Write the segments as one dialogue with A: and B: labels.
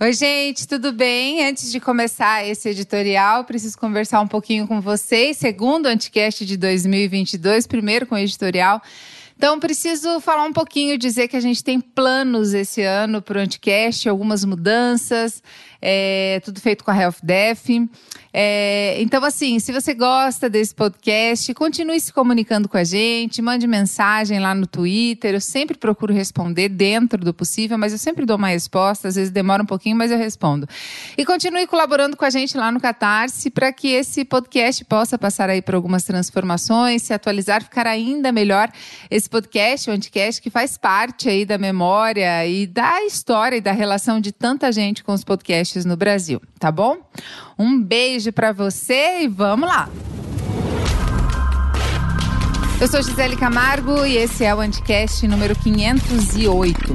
A: Oi, gente, tudo bem? Antes de começar esse editorial, preciso conversar um pouquinho com vocês. Segundo o Anticast de 2022, primeiro com o editorial. Então, preciso falar um pouquinho, dizer que a gente tem planos esse ano para o Anticast, algumas mudanças, é, tudo feito com a Health Def. É, então, assim, se você gosta desse podcast, continue se comunicando com a gente, mande mensagem lá no Twitter. Eu sempre procuro responder dentro do possível, mas eu sempre dou uma resposta. Às vezes demora um pouquinho, mas eu respondo. E continue colaborando com a gente lá no Catarse para que esse podcast possa passar aí por algumas transformações, se atualizar, ficar ainda melhor. Esse podcast, o Anticast, que faz parte aí da memória e da história e da relação de tanta gente com os podcasts no Brasil, tá bom? Um beijo para você e vamos lá! Eu sou Gisele Camargo e esse é o Anticast número 508.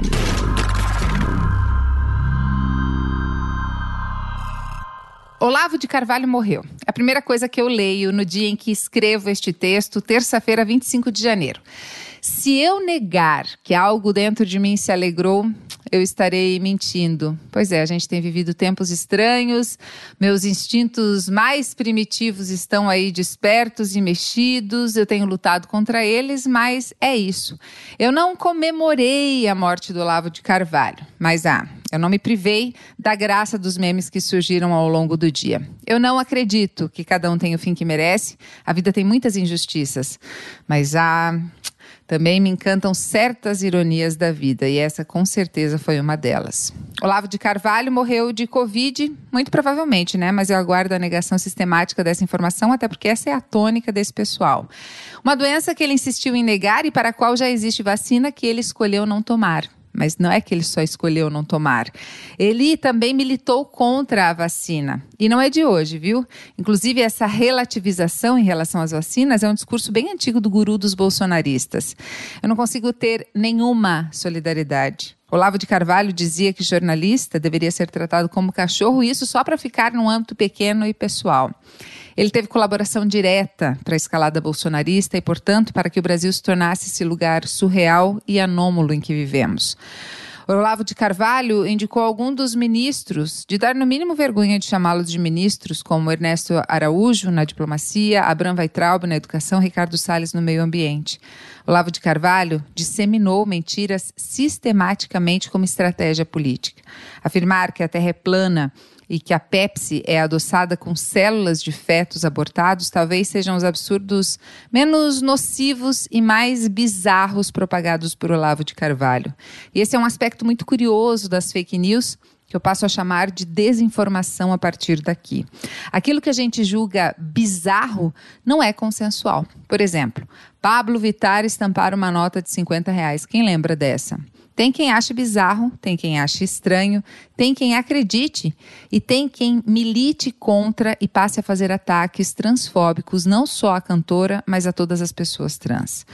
A: Olavo de Carvalho morreu. A primeira coisa que eu leio no dia em que escrevo este texto, terça-feira, 25 de janeiro. Se eu negar que algo dentro de mim se alegrou, eu estarei mentindo. Pois é, a gente tem vivido tempos estranhos, meus instintos mais primitivos estão aí despertos e mexidos, eu tenho lutado contra eles, mas é isso. Eu não comemorei a morte do Olavo de Carvalho, mas ah, eu não me privei da graça dos memes que surgiram ao longo do dia. Eu não acredito que cada um tem o fim que merece. A vida tem muitas injustiças. Mas ah, também me encantam certas ironias da vida, e essa com certeza foi uma delas. Olavo de Carvalho morreu de Covid, muito provavelmente, né? Mas eu aguardo a negação sistemática dessa informação, até porque essa é a tônica desse pessoal. Uma doença que ele insistiu em negar e para a qual já existe vacina que ele escolheu não tomar mas não é que ele só escolheu não tomar. Ele também militou contra a vacina. E não é de hoje, viu? Inclusive, essa relativização em relação às vacinas é um discurso bem antigo do guru dos bolsonaristas. Eu não consigo ter nenhuma solidariedade. Olavo de Carvalho dizia que jornalista deveria ser tratado como cachorro, e isso só para ficar num âmbito pequeno e pessoal. Ele teve colaboração direta para a escalada bolsonarista e, portanto, para que o Brasil se tornasse esse lugar surreal e anômalo em que vivemos. Olavo de Carvalho indicou algum dos ministros de dar no mínimo vergonha de chamá-los de ministros, como Ernesto Araújo na diplomacia, Abraham Weitraub na educação, Ricardo Salles no meio ambiente. Olavo de Carvalho disseminou mentiras sistematicamente como estratégia política. Afirmar que a Terra é plana e que a Pepsi é adoçada com células de fetos abortados, talvez sejam os absurdos menos nocivos e mais bizarros propagados por Olavo de Carvalho. E esse é um aspecto muito curioso das fake news que eu passo a chamar de desinformação a partir daqui. Aquilo que a gente julga bizarro não é consensual. Por exemplo, Pablo Vittar estampar uma nota de 50 reais. Quem lembra dessa? Tem quem ache bizarro, tem quem ache estranho, tem quem acredite e tem quem milite contra e passe a fazer ataques transfóbicos não só à cantora, mas a todas as pessoas trans.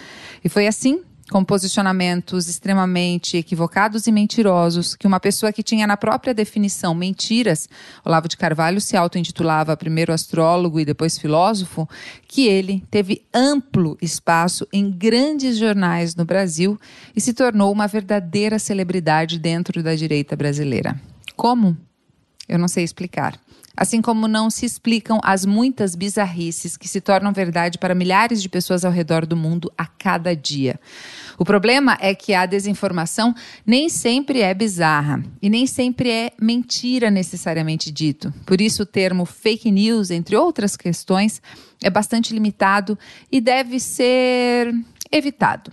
A: E foi assim com posicionamentos extremamente equivocados e mentirosos, que uma pessoa que tinha na própria definição mentiras, Olavo de Carvalho se auto-intitulava primeiro astrólogo e depois filósofo, que ele teve amplo espaço em grandes jornais no Brasil e se tornou uma verdadeira celebridade dentro da direita brasileira. Como? Eu não sei explicar assim como não se explicam as muitas bizarrices que se tornam verdade para milhares de pessoas ao redor do mundo a cada dia. O problema é que a desinformação nem sempre é bizarra e nem sempre é mentira necessariamente dito. Por isso, o termo fake news, entre outras questões, é bastante limitado e deve ser evitado.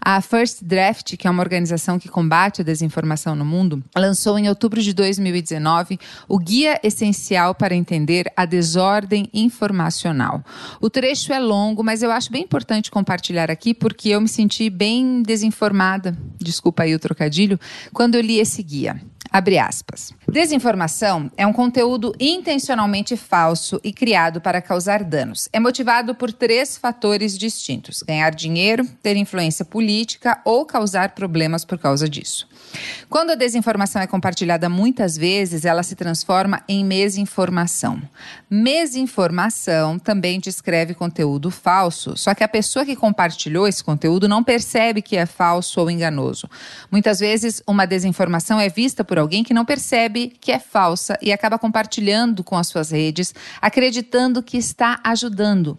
A: A First Draft, que é uma organização que combate a desinformação no mundo, lançou em outubro de 2019 o Guia Essencial para Entender a Desordem Informacional. O trecho é longo, mas eu acho bem importante compartilhar aqui porque eu me senti bem desinformada, desculpa aí o trocadilho, quando eu li esse guia. Abre aspas. Desinformação é um conteúdo intencionalmente falso e criado para causar danos. É motivado por três fatores distintos: ganhar dinheiro, ter influência política ou causar problemas por causa disso. Quando a desinformação é compartilhada muitas vezes, ela se transforma em mesinformação. Mesinformação também descreve conteúdo falso, só que a pessoa que compartilhou esse conteúdo não percebe que é falso ou enganoso. Muitas vezes, uma desinformação é vista por alguém que não percebe que é falsa e acaba compartilhando com as suas redes, acreditando que está ajudando.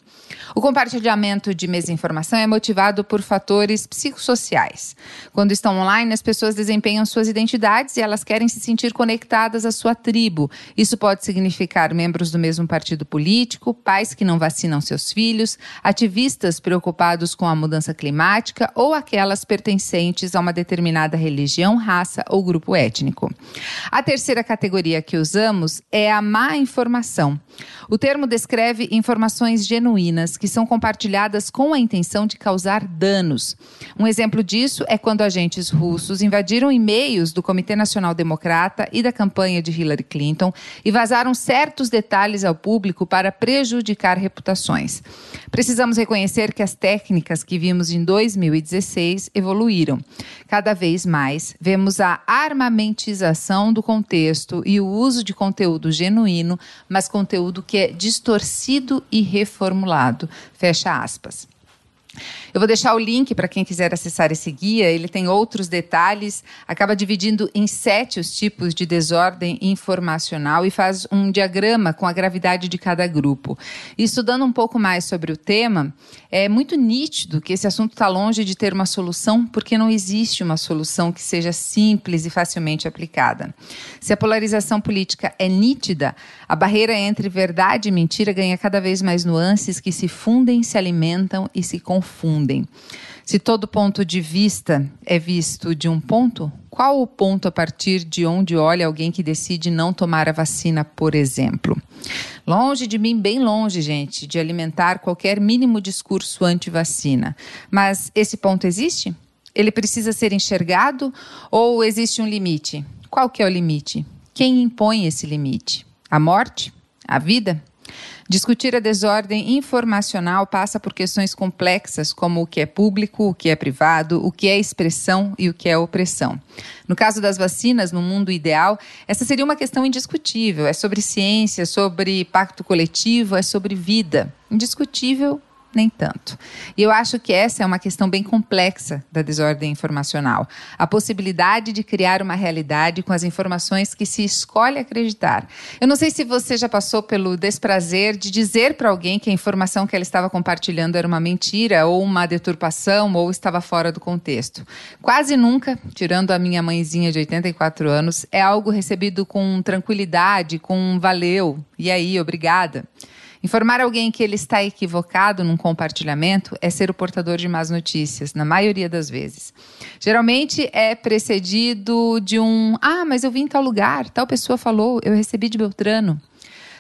A: O compartilhamento de desinformação é motivado por fatores psicossociais. Quando estão online, as pessoas desempenham suas identidades e elas querem se sentir conectadas à sua tribo. Isso pode significar membros do mesmo partido político, pais que não vacinam seus filhos, ativistas preocupados com a mudança climática ou aquelas pertencentes a uma determinada religião, raça ou grupo étnico. A terceira categoria que usamos é a má informação. O termo descreve informações genuínas que são compartilhadas com a intenção de causar danos. Um exemplo disso é quando agentes russos invadiram e-mails do Comitê Nacional Democrata e da campanha de Hillary Clinton e vazaram certos detalhes ao público para prejudicar reputações. Precisamos reconhecer que as técnicas que vimos em 2016 evoluíram. Cada vez mais vemos a armamentização do contexto e o uso de conteúdo genuíno, mas conteúdo que é distorcido e reformulado. Fecha aspas. Eu vou deixar o link para quem quiser acessar esse guia. Ele tem outros detalhes, acaba dividindo em sete os tipos de desordem informacional e faz um diagrama com a gravidade de cada grupo. E estudando um pouco mais sobre o tema, é muito nítido que esse assunto está longe de ter uma solução, porque não existe uma solução que seja simples e facilmente aplicada. Se a polarização política é nítida, a barreira entre verdade e mentira ganha cada vez mais nuances que se fundem, se alimentam e se confundem confundem. Se todo ponto de vista é visto de um ponto, qual o ponto a partir de onde olha alguém que decide não tomar a vacina, por exemplo? Longe de mim, bem longe, gente, de alimentar qualquer mínimo discurso anti-vacina. Mas esse ponto existe? Ele precisa ser enxergado ou existe um limite? Qual que é o limite? Quem impõe esse limite? A morte? A vida? Discutir a desordem informacional passa por questões complexas, como o que é público, o que é privado, o que é expressão e o que é opressão. No caso das vacinas, no mundo ideal, essa seria uma questão indiscutível. É sobre ciência, sobre pacto coletivo, é sobre vida. Indiscutível nem tanto. E eu acho que essa é uma questão bem complexa da desordem informacional. A possibilidade de criar uma realidade com as informações que se escolhe acreditar. Eu não sei se você já passou pelo desprazer de dizer para alguém que a informação que ela estava compartilhando era uma mentira ou uma deturpação ou estava fora do contexto. Quase nunca, tirando a minha mãezinha de 84 anos, é algo recebido com tranquilidade, com um valeu, e aí, obrigada. Informar alguém que ele está equivocado num compartilhamento é ser o portador de más notícias, na maioria das vezes. Geralmente é precedido de um: ah, mas eu vim em tal lugar, tal pessoa falou, eu recebi de Beltrano.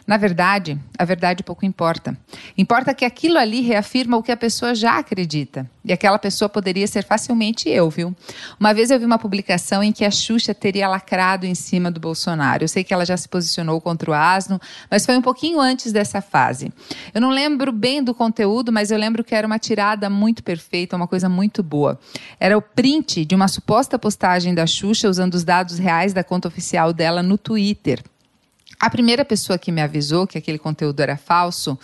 A: Na verdade, a verdade pouco importa. Importa que aquilo ali reafirma o que a pessoa já acredita. E aquela pessoa poderia ser facilmente eu, viu? Uma vez eu vi uma publicação em que a Xuxa teria lacrado em cima do Bolsonaro. Eu sei que ela já se posicionou contra o asno, mas foi um pouquinho antes dessa fase. Eu não lembro bem do conteúdo, mas eu lembro que era uma tirada muito perfeita, uma coisa muito boa. Era o print de uma suposta postagem da Xuxa usando os dados reais da conta oficial dela no Twitter. A primeira pessoa que me avisou que aquele conteúdo era falso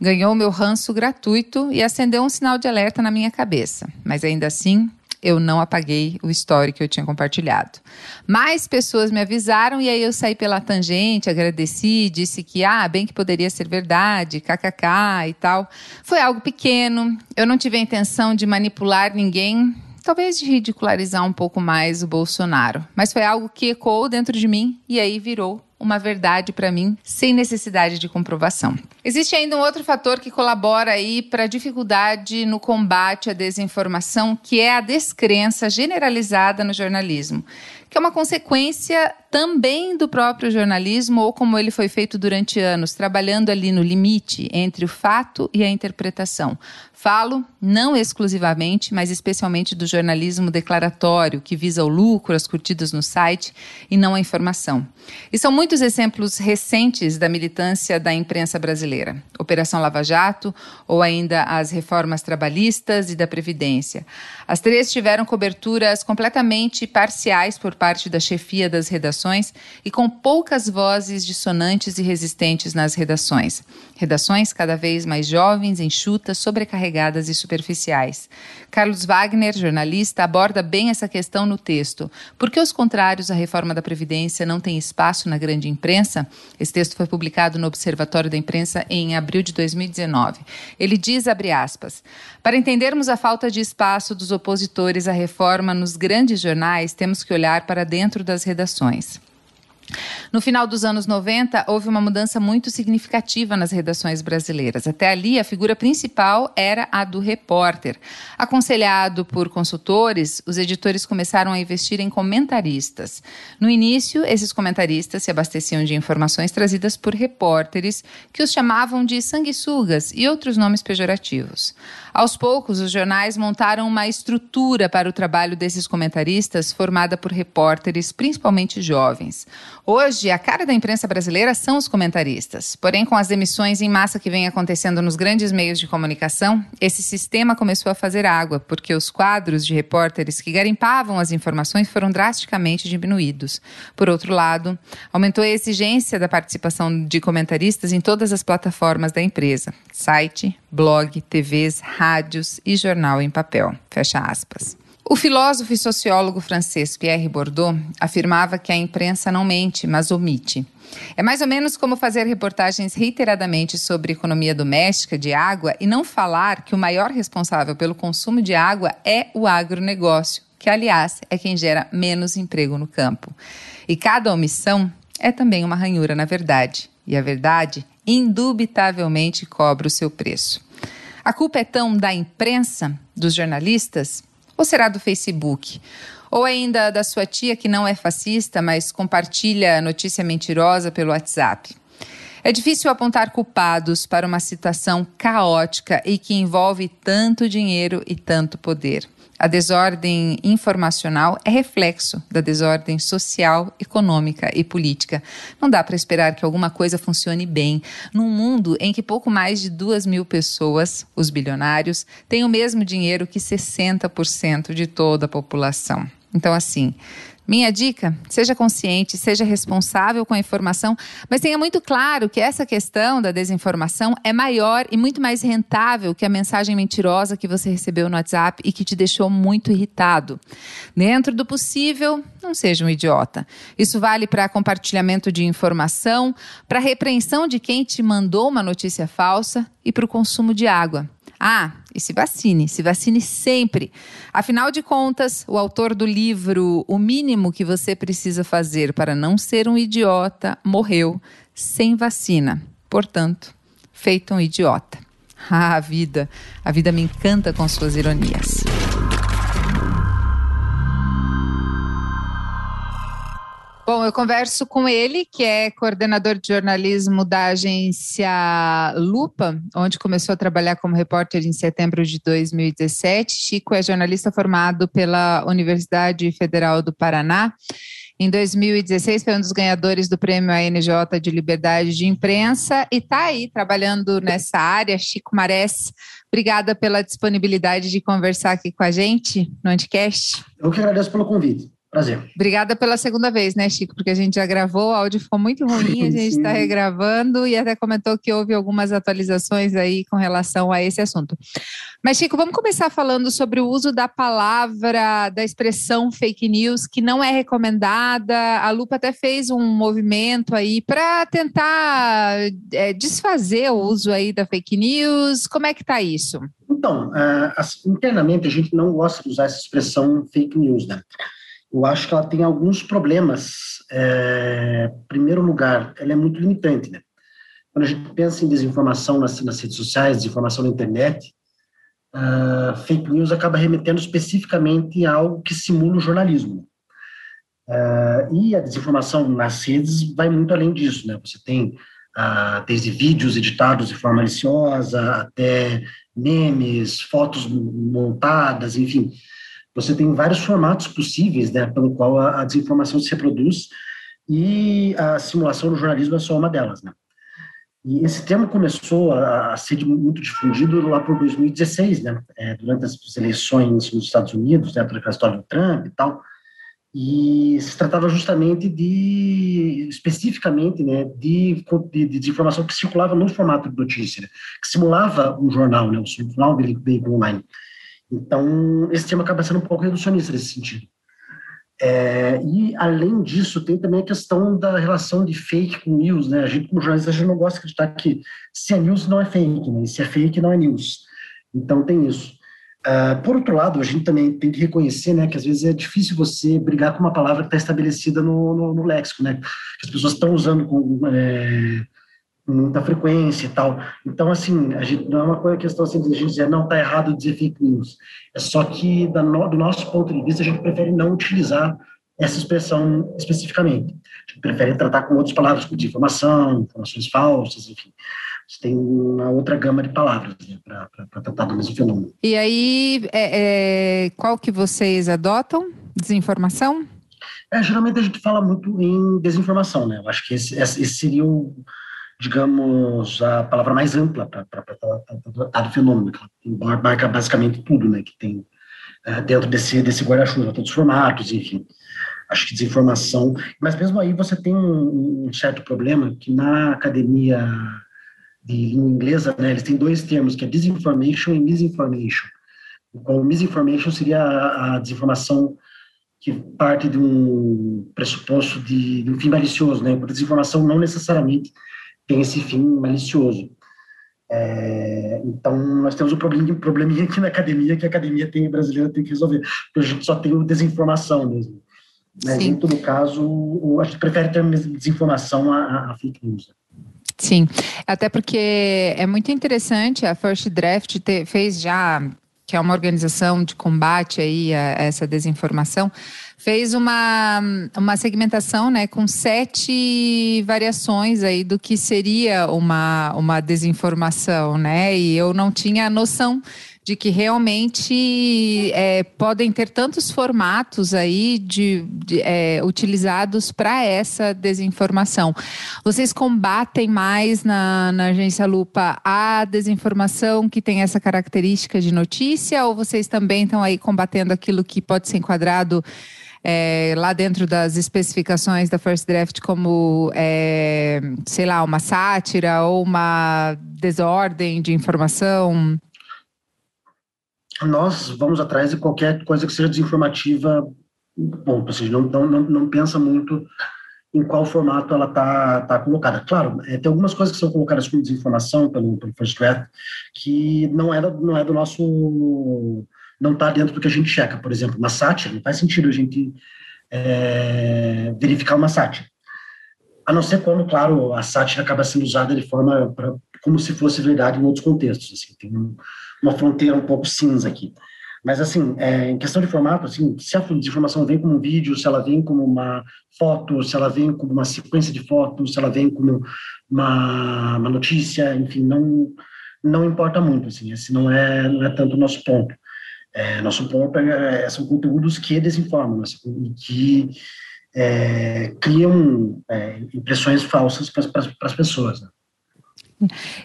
A: ganhou meu ranço gratuito e acendeu um sinal de alerta na minha cabeça. Mas ainda assim, eu não apaguei o story que eu tinha compartilhado. Mais pessoas me avisaram e aí eu saí pela tangente, agradeci, disse que, ah, bem que poderia ser verdade, kkk e tal. Foi algo pequeno, eu não tive a intenção de manipular ninguém, talvez de ridicularizar um pouco mais o Bolsonaro, mas foi algo que ecoou dentro de mim e aí virou uma verdade para mim sem necessidade de comprovação. Existe ainda um outro fator que colabora aí para a dificuldade no combate à desinformação, que é a descrença generalizada no jornalismo, que é uma consequência também do próprio jornalismo ou como ele foi feito durante anos, trabalhando ali no limite entre o fato e a interpretação. Falo não exclusivamente, mas especialmente do jornalismo declaratório, que visa o lucro, as curtidas no site e não a informação. E são muitos exemplos recentes da militância da imprensa brasileira. Operação Lava Jato ou ainda as reformas trabalhistas e da Previdência. As três tiveram coberturas completamente parciais por parte da chefia das redações e com poucas vozes dissonantes e resistentes nas redações. Redações cada vez mais jovens, enxutas, sobrecarregadas e superficiais. Carlos Wagner, jornalista, aborda bem essa questão no texto. Por que os contrários à reforma da Previdência não têm espaço na grande imprensa? Esse texto foi publicado no Observatório da Imprensa em abril de 2019. Ele diz, abre aspas, para entendermos a falta de espaço dos opositores à reforma nos grandes jornais, temos que olhar para dentro das redações. No final dos anos 90, houve uma mudança muito significativa nas redações brasileiras. Até ali, a figura principal era a do repórter. Aconselhado por consultores, os editores começaram a investir em comentaristas. No início, esses comentaristas se abasteciam de informações trazidas por repórteres, que os chamavam de sanguessugas e outros nomes pejorativos. Aos poucos, os jornais montaram uma estrutura para o trabalho desses comentaristas, formada por repórteres, principalmente jovens. Hoje, a cara da imprensa brasileira são os comentaristas. Porém, com as demissões em massa que vem acontecendo nos grandes meios de comunicação, esse sistema começou a fazer água, porque os quadros de repórteres que garimpavam as informações foram drasticamente diminuídos. Por outro lado, aumentou a exigência da participação de comentaristas em todas as plataformas da empresa: site, blog, TVs, rádios e jornal em papel. Fecha aspas. O filósofo e sociólogo francês Pierre Bourdieu afirmava que a imprensa não mente, mas omite. É mais ou menos como fazer reportagens reiteradamente sobre economia doméstica de água e não falar que o maior responsável pelo consumo de água é o agronegócio, que, aliás, é quem gera menos emprego no campo. E cada omissão é também uma ranhura na verdade. E a verdade, indubitavelmente, cobra o seu preço. A culpa é tão da imprensa, dos jornalistas, ou será do Facebook? Ou ainda da sua tia que não é fascista, mas compartilha notícia mentirosa pelo WhatsApp? É difícil apontar culpados para uma situação caótica e que envolve tanto dinheiro e tanto poder. A desordem informacional é reflexo da desordem social, econômica e política. Não dá para esperar que alguma coisa funcione bem num mundo em que pouco mais de duas mil pessoas, os bilionários, têm o mesmo dinheiro que 60% de toda a população. Então, assim, minha dica: seja consciente, seja responsável com a informação, mas tenha muito claro que essa questão da desinformação é maior e muito mais rentável que a mensagem mentirosa que você recebeu no WhatsApp e que te deixou muito irritado. Dentro do possível, não seja um idiota. Isso vale para compartilhamento de informação, para repreensão de quem te mandou uma notícia falsa e para o consumo de água. Ah, e se vacine, se vacine sempre. Afinal de contas, o autor do livro O Mínimo que Você Precisa Fazer para Não Ser um Idiota morreu sem vacina. Portanto, feito um idiota. Ah, a vida. A vida me encanta com suas ironias. Bom, eu converso com ele, que é coordenador de jornalismo da agência Lupa, onde começou a trabalhar como repórter em setembro de 2017. Chico é jornalista formado pela Universidade Federal do Paraná. Em 2016 foi um dos ganhadores do prêmio ANJ de Liberdade de Imprensa e está aí trabalhando nessa área. Chico Marés, obrigada pela disponibilidade de conversar aqui com a gente no Anticast.
B: Eu que agradeço pelo convite. Prazer.
A: Obrigada pela segunda vez, né, Chico? Porque a gente já gravou, o áudio ficou muito ruim, a gente está regravando e até comentou que houve algumas atualizações aí com relação a esse assunto. Mas, Chico, vamos começar falando sobre o uso da palavra, da expressão fake news, que não é recomendada. A Lupa até fez um movimento aí para tentar é, desfazer o uso aí da fake news. Como é que está isso?
B: Então, uh, internamente a gente não gosta de usar essa expressão fake news, né? Eu acho que ela tem alguns problemas. É, em primeiro lugar, ela é muito limitante, né? Quando a gente pensa em desinformação nas, nas redes sociais, desinformação na internet, uh, fake news acaba remetendo especificamente a algo que simula o jornalismo. Uh, e a desinformação nas redes vai muito além disso, né? Você tem uh, desde vídeos editados de forma maliciosa até memes, fotos montadas, enfim você tem vários formatos possíveis, né, pelo qual a, a desinformação se reproduz e a simulação no jornalismo é só uma delas, né. E esse termo começou a, a ser muito difundido lá por 2016, né, é, durante as eleições nos Estados Unidos, né, pela história do Trump e tal, e se tratava justamente de, especificamente, né, de, de, de informação que circulava no formato de notícia, né, que simulava um jornal, né, um veículo online. Então, esse tema acaba sendo um pouco reducionista nesse sentido. É, e, além disso, tem também a questão da relação de fake com news, né? A gente, como jornalista, a gente não gosta de acreditar que se é news, não é fake, né? Se é fake, não é news. Então, tem isso. Uh, por outro lado, a gente também tem que reconhecer né, que às vezes é difícil você brigar com uma palavra que está estabelecida no, no, no, léxico, né, as pessoas estão usando com é, muita frequência e tal. Então, assim, a gente, não é uma questão assim de a gente dizer, não, está errado dizer fake news. É só que, no, do nosso ponto de vista, a gente prefere não utilizar essa expressão especificamente. A gente prefere tratar com outras palavras, como desinformação, informações falsas, enfim tem uma outra gama de palavras né, para tratar do mesmo fenômeno.
A: E aí, é, é, qual que vocês adotam? Desinformação?
B: É, geralmente a gente fala muito em desinformação, né? Eu acho que esse, esse seria o, digamos, a palavra mais ampla para tratar do fenômeno, que marca basicamente tudo, né? Que tem é, dentro desse, desse guarda-chuva, todos os formatos, enfim. Acho que desinformação. Mas mesmo aí você tem um, um certo problema que na academia de língua inglesa, né, eles têm dois termos, que é disinformation e misinformation. O misinformation seria a, a desinformação que parte de um pressuposto de, de um fim malicioso, né? A desinformação não necessariamente tem esse fim malicioso. É, então, nós temos um probleminha, probleminha aqui na academia que a academia tem, brasileira tem que resolver, porque a gente só tem desinformação mesmo. Sim. em todo caso, a gente prefere ter desinformação a, a fake news.
A: Sim, até porque é muito interessante, a First Draft te, fez já, que é uma organização de combate aí a, a essa desinformação, fez uma, uma segmentação né, com sete variações aí do que seria uma, uma desinformação, né? E eu não tinha noção de que realmente é, podem ter tantos formatos aí de, de é, utilizados para essa desinformação. Vocês combatem mais na, na agência Lupa a desinformação que tem essa característica de notícia ou vocês também estão aí combatendo aquilo que pode ser enquadrado é, lá dentro das especificações da First Draft como, é, sei lá, uma sátira ou uma desordem de informação?
B: nós vamos atrás de qualquer coisa que seja desinformativa, bom, ou seja, não, não, não pensa muito em qual formato ela está tá colocada. Claro, é, tem algumas coisas que são colocadas como desinformação pelo, pelo First Draft que não é, não é do nosso... não está dentro do que a gente checa. Por exemplo, uma sátira, não faz sentido a gente é, verificar uma sátira. A não ser quando, claro, a sátira acaba sendo usada de forma pra, como se fosse verdade em outros contextos. Assim, tem um, uma fronteira um pouco cinza aqui. Mas, assim, é, em questão de formato, assim, se a desinformação vem como um vídeo, se ela vem como uma foto, se ela vem como uma sequência de fotos, se ela vem como uma, uma notícia, enfim, não, não importa muito, assim, esse não é, não é tanto o nosso ponto. É, nosso ponto é, é são conteúdos que desinformam, assim, que é, criam é, impressões falsas para as pessoas. Né?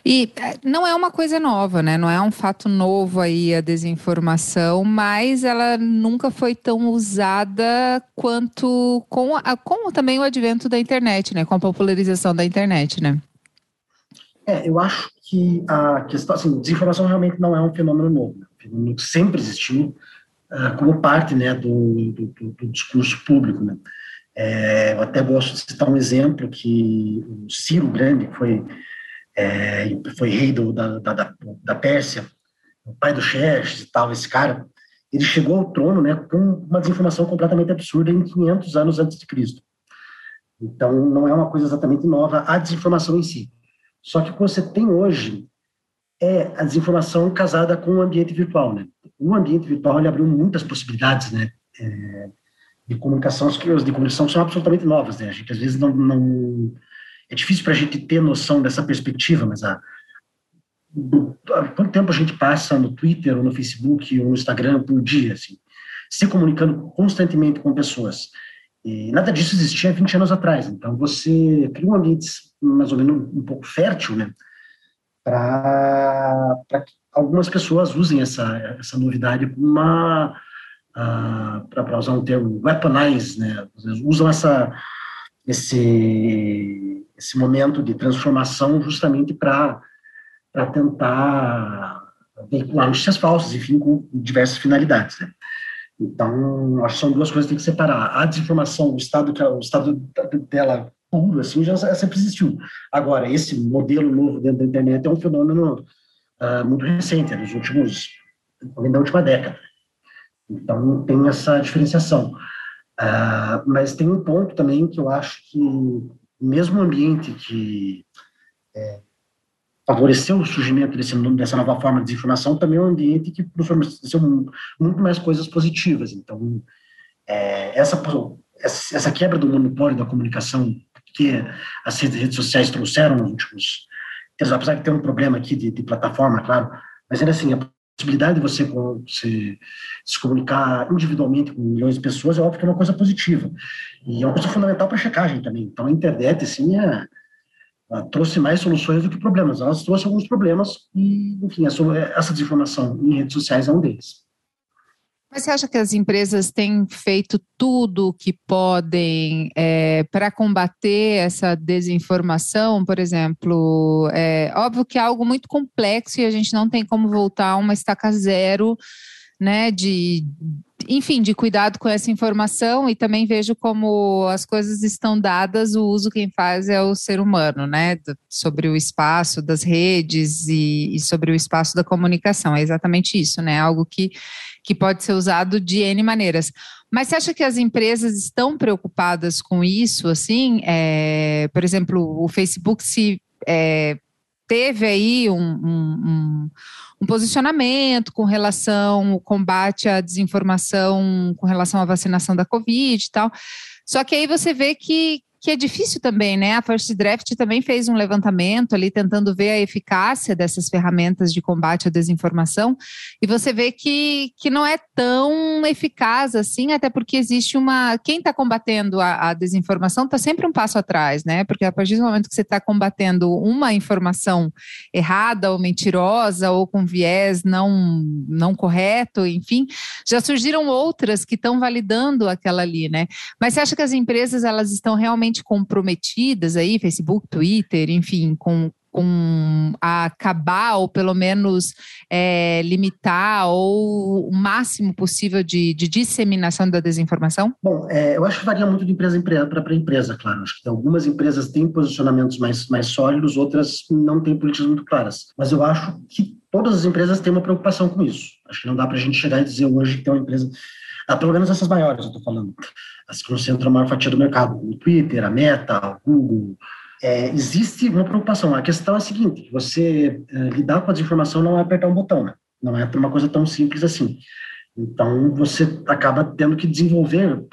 A: E eh, não é uma coisa nova, né? Não é um fato novo aí a desinformação, mas ela nunca foi tão usada quanto com, a, com também o advento da internet, né? Com a popularização da internet, né?
B: É, eu acho que a questão, assim, desinformação realmente não é um fenômeno novo, né? Sempre existiu uh, como parte, né, do, do, do discurso público, né? É, eu até gosto de citar um exemplo que o Ciro Grande, que foi é, foi rei do, da, da, da Pérsia, o pai do Xerxes e tal, esse cara, ele chegou ao trono né, com uma desinformação completamente absurda em 500 anos antes de Cristo. Então, não é uma coisa exatamente nova a desinformação em si. Só que você tem hoje é a desinformação casada com o ambiente virtual. Né? O ambiente virtual ele abriu muitas possibilidades né, é, de comunicação, as de comunicação são absolutamente novas. Né? A gente, às vezes, não, não é difícil para a gente ter noção dessa perspectiva, mas do, há quanto tempo a gente passa no Twitter, ou no Facebook, ou no Instagram por dia, assim, se comunicando constantemente com pessoas. E nada disso existia 20 anos atrás. Então, você cria um ambiente mais ou menos um pouco fértil, né, para que algumas pessoas usem essa, essa novidade como uma uh, para usar um termo, weaponize, né? usam essa, esse, esse momento de transformação justamente para tentar veicular notícias falsas, enfim, com diversas finalidades. Né? Então, acho que são duas coisas que tem que separar. A desinformação, o estado que o estado dela puro, assim, já sempre existiu. Agora, esse modelo novo dentro da internet é um fenômeno uh, muito recente, nos últimos, da última década. Então, tem essa diferenciação. Uh, mas tem um ponto também que eu acho que, mesmo o ambiente que é, favoreceu o surgimento desse, dessa nova forma de desinformação, também é um ambiente que forneceu muito mais coisas positivas. Então, é, essa, essa quebra do monopólio da comunicação que as redes sociais trouxeram nos últimos apesar de ter um problema aqui de, de plataforma, claro, mas ainda assim, a possibilidade de você se, se comunicar individualmente com milhões de pessoas é óbvio que é uma coisa positiva. E é uma coisa fundamental para a checagem também. Então, a internet, assim, é, trouxe mais soluções do que problemas. Elas trouxe alguns problemas e, enfim, essa desinformação em redes sociais é um deles.
A: Mas você acha que as empresas têm feito tudo o que podem é, para combater essa desinformação? Por exemplo, é óbvio que é algo muito complexo e a gente não tem como voltar a uma estaca zero, né? De, enfim, de cuidado com essa informação e também vejo como as coisas estão dadas, o uso quem faz é o ser humano, né? Sobre o espaço das redes e, e sobre o espaço da comunicação. É exatamente isso, né? Algo que que pode ser usado de N maneiras. Mas você acha que as empresas estão preocupadas com isso? Assim, é, por exemplo, o Facebook se é, teve aí um, um, um, posicionamento com relação ao combate à desinformação, com relação à vacinação da Covid e tal. Só que aí você vê que, que é difícil também, né? A First Draft também fez um levantamento ali tentando ver a eficácia dessas ferramentas de combate à desinformação, e você vê que, que não é tão eficaz assim, até porque existe uma. Quem está combatendo a, a desinformação está sempre um passo atrás, né? Porque a partir do momento que você está combatendo uma informação errada ou mentirosa ou com viés não, não correto, enfim, já surgiram outras que estão validando aquela ali, né? Mas você acha que as empresas elas estão realmente realmente comprometidas aí, Facebook, Twitter, enfim, com, com acabar ou pelo menos é, limitar ou o máximo possível de, de disseminação da desinformação?
B: Bom, é, eu acho que varia muito de empresa para empresa, claro. Acho que algumas empresas têm posicionamentos mais, mais sólidos, outras não têm políticas muito claras. Mas eu acho que todas as empresas têm uma preocupação com isso. Acho que não dá para a gente chegar e dizer hoje que tem uma empresa ah, pelo menos essas maiores, eu estou falando, as que concentram a maior fatia do mercado, o Twitter, a Meta, o Google. É, existe uma preocupação. A questão é a seguinte: você é, lidar com a desinformação não é apertar um botão, né? não é uma coisa tão simples assim. Então, você acaba tendo que desenvolver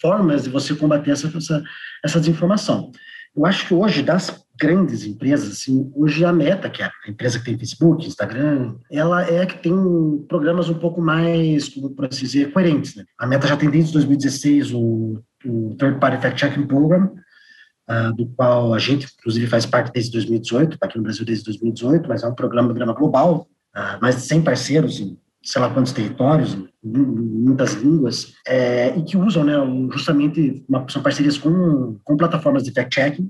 B: formas de você combater essa, essa, essa desinformação. Eu acho que hoje, das grandes empresas, assim, hoje a Meta, que é a empresa que tem Facebook, Instagram, ela é a que tem programas um pouco mais, por assim dizer, coerentes. Né? A Meta já tem desde 2016 o, o Third Party Fact Checking Program, uh, do qual a gente, inclusive, faz parte desde 2018, está aqui no Brasil desde 2018, mas é um programa, um programa global, uh, mais de 100 parceiros em sei lá quantos territórios, muitas línguas, é, e que usam né, justamente, uma, são parcerias com, com plataformas de fact-checking,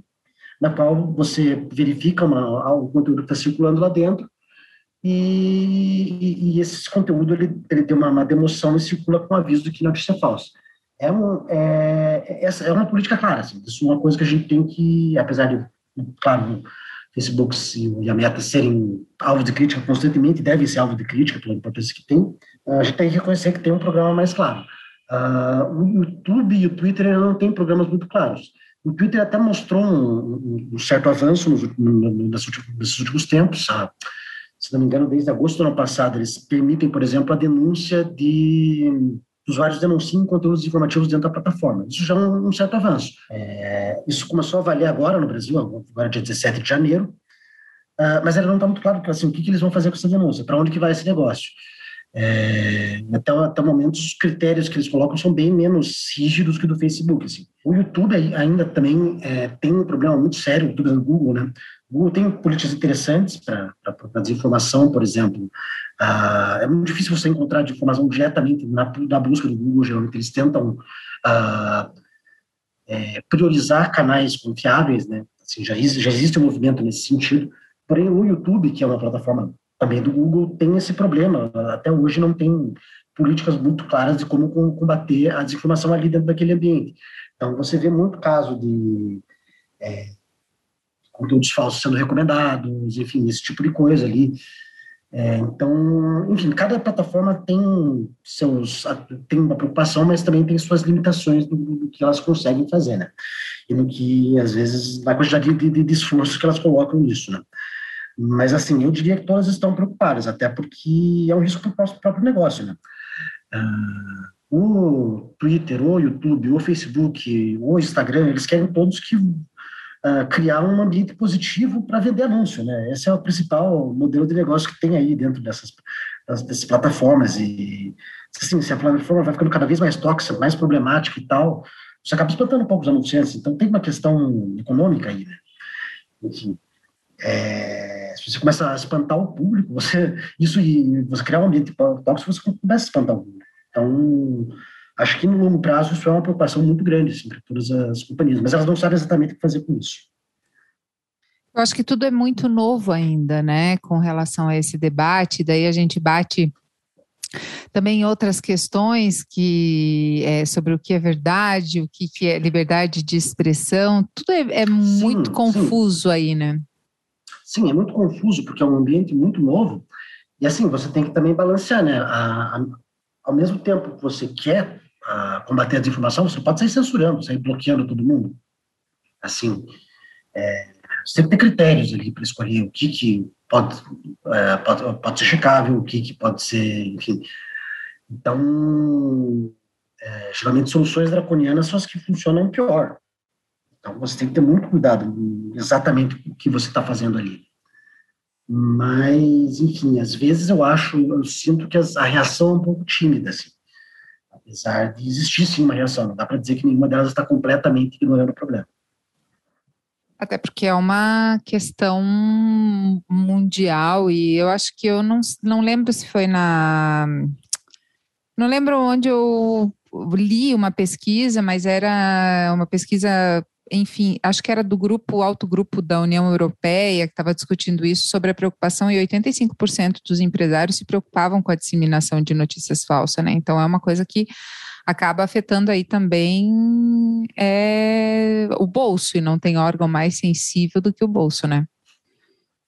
B: na qual você verifica uma, o conteúdo que está circulando lá dentro e, e, e esse conteúdo ele, ele tem uma, uma, demoção e circula com aviso de que notícia é falsa. É, um, é, essa é uma política clara, assim, isso é uma coisa que a gente tem que, apesar de, claro, Facebook e a Meta serem alvo de crítica constantemente, devem ser alvo de crítica pela importância que tem, a gente tem que reconhecer que tem um programa mais claro. Uh, o YouTube e o Twitter não têm programas muito claros. O Twitter até mostrou um, um certo avanço nos, nos, últimos, tempos. Se não me engano, desde agosto do ano passado, eles permitem, por exemplo, a denúncia de usuários denunciem conteúdos informativos dentro da plataforma. Isso já é um, um certo avanço. É, isso começou a valer agora no Brasil, agora dia 17 de janeiro, uh, mas ainda não está muito claro assim, o que, que, eles vão fazer com essa denúncia, para onde que vai esse negócio. É, até, até o momento, os critérios que eles colocam são bem menos rígidos que o do Facebook. Assim. O YouTube ainda também é, tem um problema muito sério, o YouTube Google, né? O Google tem políticas interessantes para desinformação, por exemplo. Ah, é muito difícil você encontrar informação diretamente na, na busca do Google, geralmente eles tentam ah, é, priorizar canais confiáveis, né? Assim, já, já existe um movimento nesse sentido. Porém, o YouTube, que é uma plataforma também do Google tem esse problema. Até hoje não tem políticas muito claras de como combater a desinformação ali dentro daquele ambiente. Então, você vê muito caso de é, conteúdos falsos sendo recomendados, enfim, esse tipo de coisa ali. É, então, enfim, cada plataforma tem seus tem uma preocupação, mas também tem suas limitações do, do que elas conseguem fazer, né? E no que, às vezes, na quantidade de, de, de esforço que elas colocam nisso, né? Mas, assim, eu diria que todas estão preocupadas, até porque é um risco para o próprio negócio, né? Uh, o Twitter, o YouTube, o Facebook, o Instagram, eles querem todos que uh, criar um ambiente positivo para vender anúncio, né? Esse é o principal modelo de negócio que tem aí dentro dessas, dessas plataformas e assim, se a plataforma vai ficando cada vez mais tóxica, mais problemática e tal, você acaba espantando um pouco os anunciantes. Então tem uma questão econômica aí, né? Enfim, é, se você começa a espantar o público, você isso e você criar um ambiente tóxico, você começa a espantar o público. Então, acho que no longo prazo isso é uma preocupação muito grande assim, para todas as companhias, mas elas não sabem exatamente o que fazer com isso.
A: Eu acho que tudo é muito novo ainda, né, com relação a esse debate. Daí a gente bate também outras questões que é, sobre o que é verdade, o que, que é liberdade de expressão. Tudo é, é muito sim, confuso sim. aí, né?
B: Sim, é muito confuso, porque é um ambiente muito novo. E assim, você tem que também balancear, né? A, a, ao mesmo tempo que você quer a, combater a desinformação, você pode sair censurando, sair bloqueando todo mundo. Assim, é, você tem que ter critérios ali para escolher o que, que pode, é, pode, pode ser checável, o que, que pode ser, enfim. Então, é, geralmente soluções draconianas são as que funcionam pior. Então, você tem que ter muito cuidado exatamente o que você está fazendo ali. Mas, enfim, às vezes eu acho, eu sinto que a reação é um pouco tímida, assim. Apesar de existir sim uma reação, não dá para dizer que nenhuma delas está completamente ignorando o problema.
A: Até porque é uma questão mundial e eu acho que eu não, não lembro se foi na. Não lembro onde eu li uma pesquisa, mas era uma pesquisa enfim, acho que era do grupo, alto grupo da União Europeia, que estava discutindo isso, sobre a preocupação, e 85% dos empresários se preocupavam com a disseminação de notícias falsas, né? Então é uma coisa que acaba afetando aí também é, o bolso, e não tem órgão mais sensível do que o bolso, né?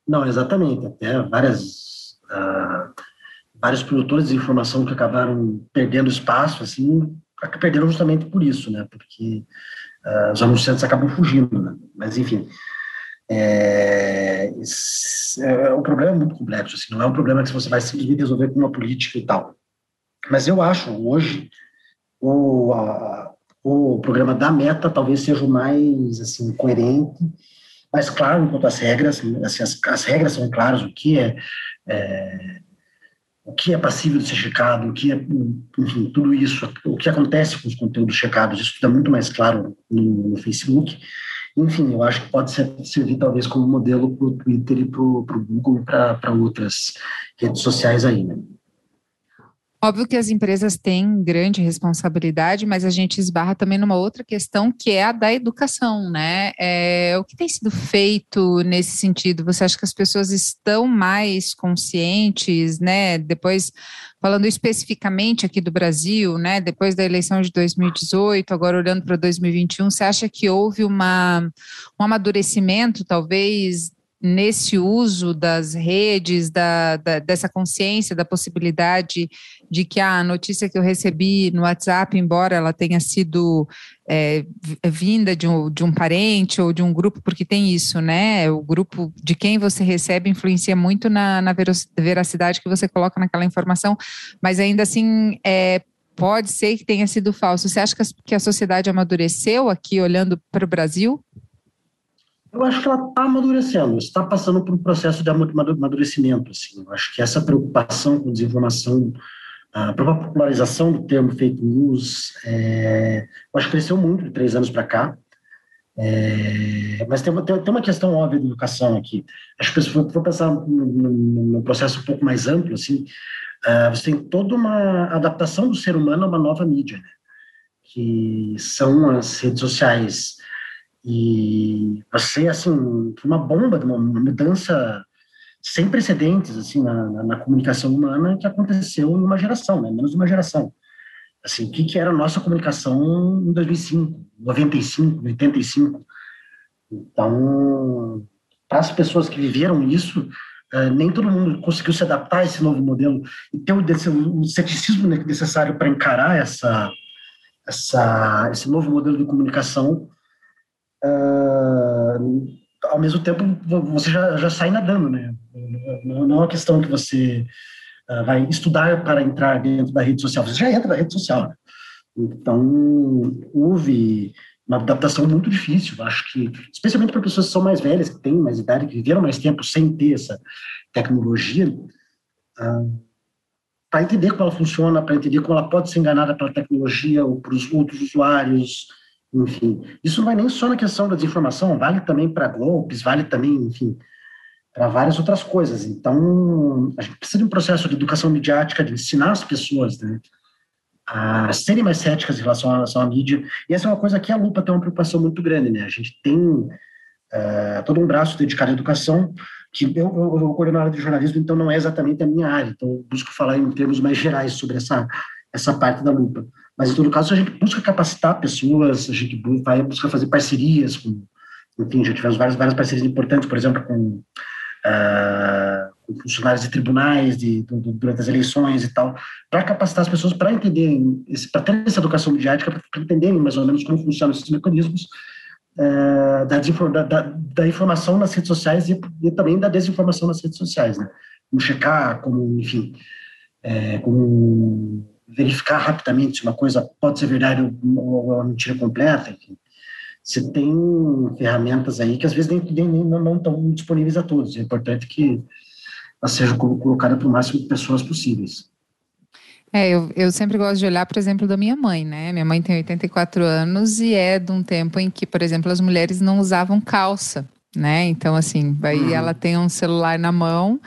B: Não, exatamente. Até várias, uh, vários produtores de informação que acabaram perdendo espaço, assim, perderam justamente por isso, né? Porque uh, os anunciantes acabam fugindo, né? Mas, enfim, é, é, o problema é muito complexo, assim, não é um problema que você vai simplesmente resolver com uma política e tal. Mas eu acho, hoje, o, a, o programa da Meta talvez seja o mais, assim, coerente, mais claro quanto às regras, assim, as, as regras são claras, o que é, é o que é passível de ser checado, o que é, enfim, tudo isso, o que acontece com os conteúdos checados, isso fica muito mais claro no, no Facebook. Enfim, eu acho que pode ser, servir talvez como modelo para o Twitter e para o Google e para outras redes sociais aí, né?
A: Óbvio que as empresas têm grande responsabilidade, mas a gente esbarra também numa outra questão que é a da educação, né? É, o que tem sido feito nesse sentido? Você acha que as pessoas estão mais conscientes, né? Depois, falando especificamente aqui do Brasil, né? Depois da eleição de 2018, agora olhando para 2021, você acha que houve uma, um amadurecimento, talvez, nesse uso das redes, da, da, dessa consciência, da possibilidade de que a notícia que eu recebi no WhatsApp, embora ela tenha sido é, vinda de um, de um parente ou de um grupo, porque tem isso, né? O grupo de quem você recebe influencia muito na, na veracidade que você coloca naquela informação, mas ainda assim é, pode ser que tenha sido falso. Você acha que a, que a sociedade amadureceu aqui olhando para o Brasil?
B: Eu acho que ela está amadurecendo, está passando por um processo de amadurecimento. Assim. Eu acho que essa preocupação com desinformação, a própria popularização do termo fake news, é, eu acho que cresceu muito de três anos para cá. É, mas tem uma, tem, uma questão óbvia de educação aqui. Acho que se for, pensar num processo um pouco mais amplo, assim, uh, você tem toda uma adaptação do ser humano a uma nova mídia, né? que são as redes sociais. E você, assim, uma bomba, uma mudança sem precedentes, assim, na, na, na comunicação humana que aconteceu em uma geração, né? menos de uma geração. Assim, o que, que era a nossa comunicação em 2005, 95, 85? Então, para as pessoas que viveram isso, uh, nem todo mundo conseguiu se adaptar a esse novo modelo e ter o, o ceticismo necessário para encarar essa, essa, esse novo modelo de comunicação. Uh, ao mesmo tempo, você já, já sai nadando, né? Não é uma questão que você uh, vai estudar para entrar dentro da rede social, você já entra na rede social. Né? Então, houve uma adaptação muito difícil, acho que, especialmente para pessoas que são mais velhas, que têm mais idade, que viveram mais tempo sem ter essa tecnologia, uh, para entender como ela funciona, para entender como ela pode ser enganada pela tecnologia ou para os outros usuários, enfim. Isso não vai nem só na questão da desinformação, vale também para golpes, vale também, enfim, para várias outras coisas. Então, a gente precisa de um processo de educação midiática, de ensinar as pessoas né, a serem mais céticas em relação à, relação à mídia. E essa é uma coisa que a Lupa tem uma preocupação muito grande. Né? A gente tem uh, todo um braço dedicado à educação, que eu, eu, eu de jornalismo, então não é exatamente a minha área, então eu busco falar em termos mais gerais sobre essa, essa parte da lupa. Mas, em todo caso, a gente busca capacitar pessoas, a gente vai buscar fazer parcerias com, enfim, já tivemos várias, várias parcerias importantes, por exemplo, com, uh, com funcionários de tribunais de, de, durante as eleições e tal, para capacitar as pessoas para entenderem, para ter essa educação midiática, para entenderem mais ou menos como funcionam esses mecanismos, é, da, da, da, informação nas redes sociais e, e, também da desinformação nas redes sociais, né? Como checar, como, enfim, é, como verificar rapidamente se uma coisa pode ser verdade ou, ou uma mentira completa, enfim. Você tem ferramentas aí que às vezes nem, nem, nem não estão disponíveis a todos. É importante que elas sejam colocadas para o máximo de pessoas possíveis.
A: É, eu, eu sempre gosto de olhar, por exemplo, da minha mãe, né? Minha mãe tem 84 anos e é de um tempo em que, por exemplo, as mulheres não usavam calça, né? Então, assim, aí uhum. ela tem um celular na mão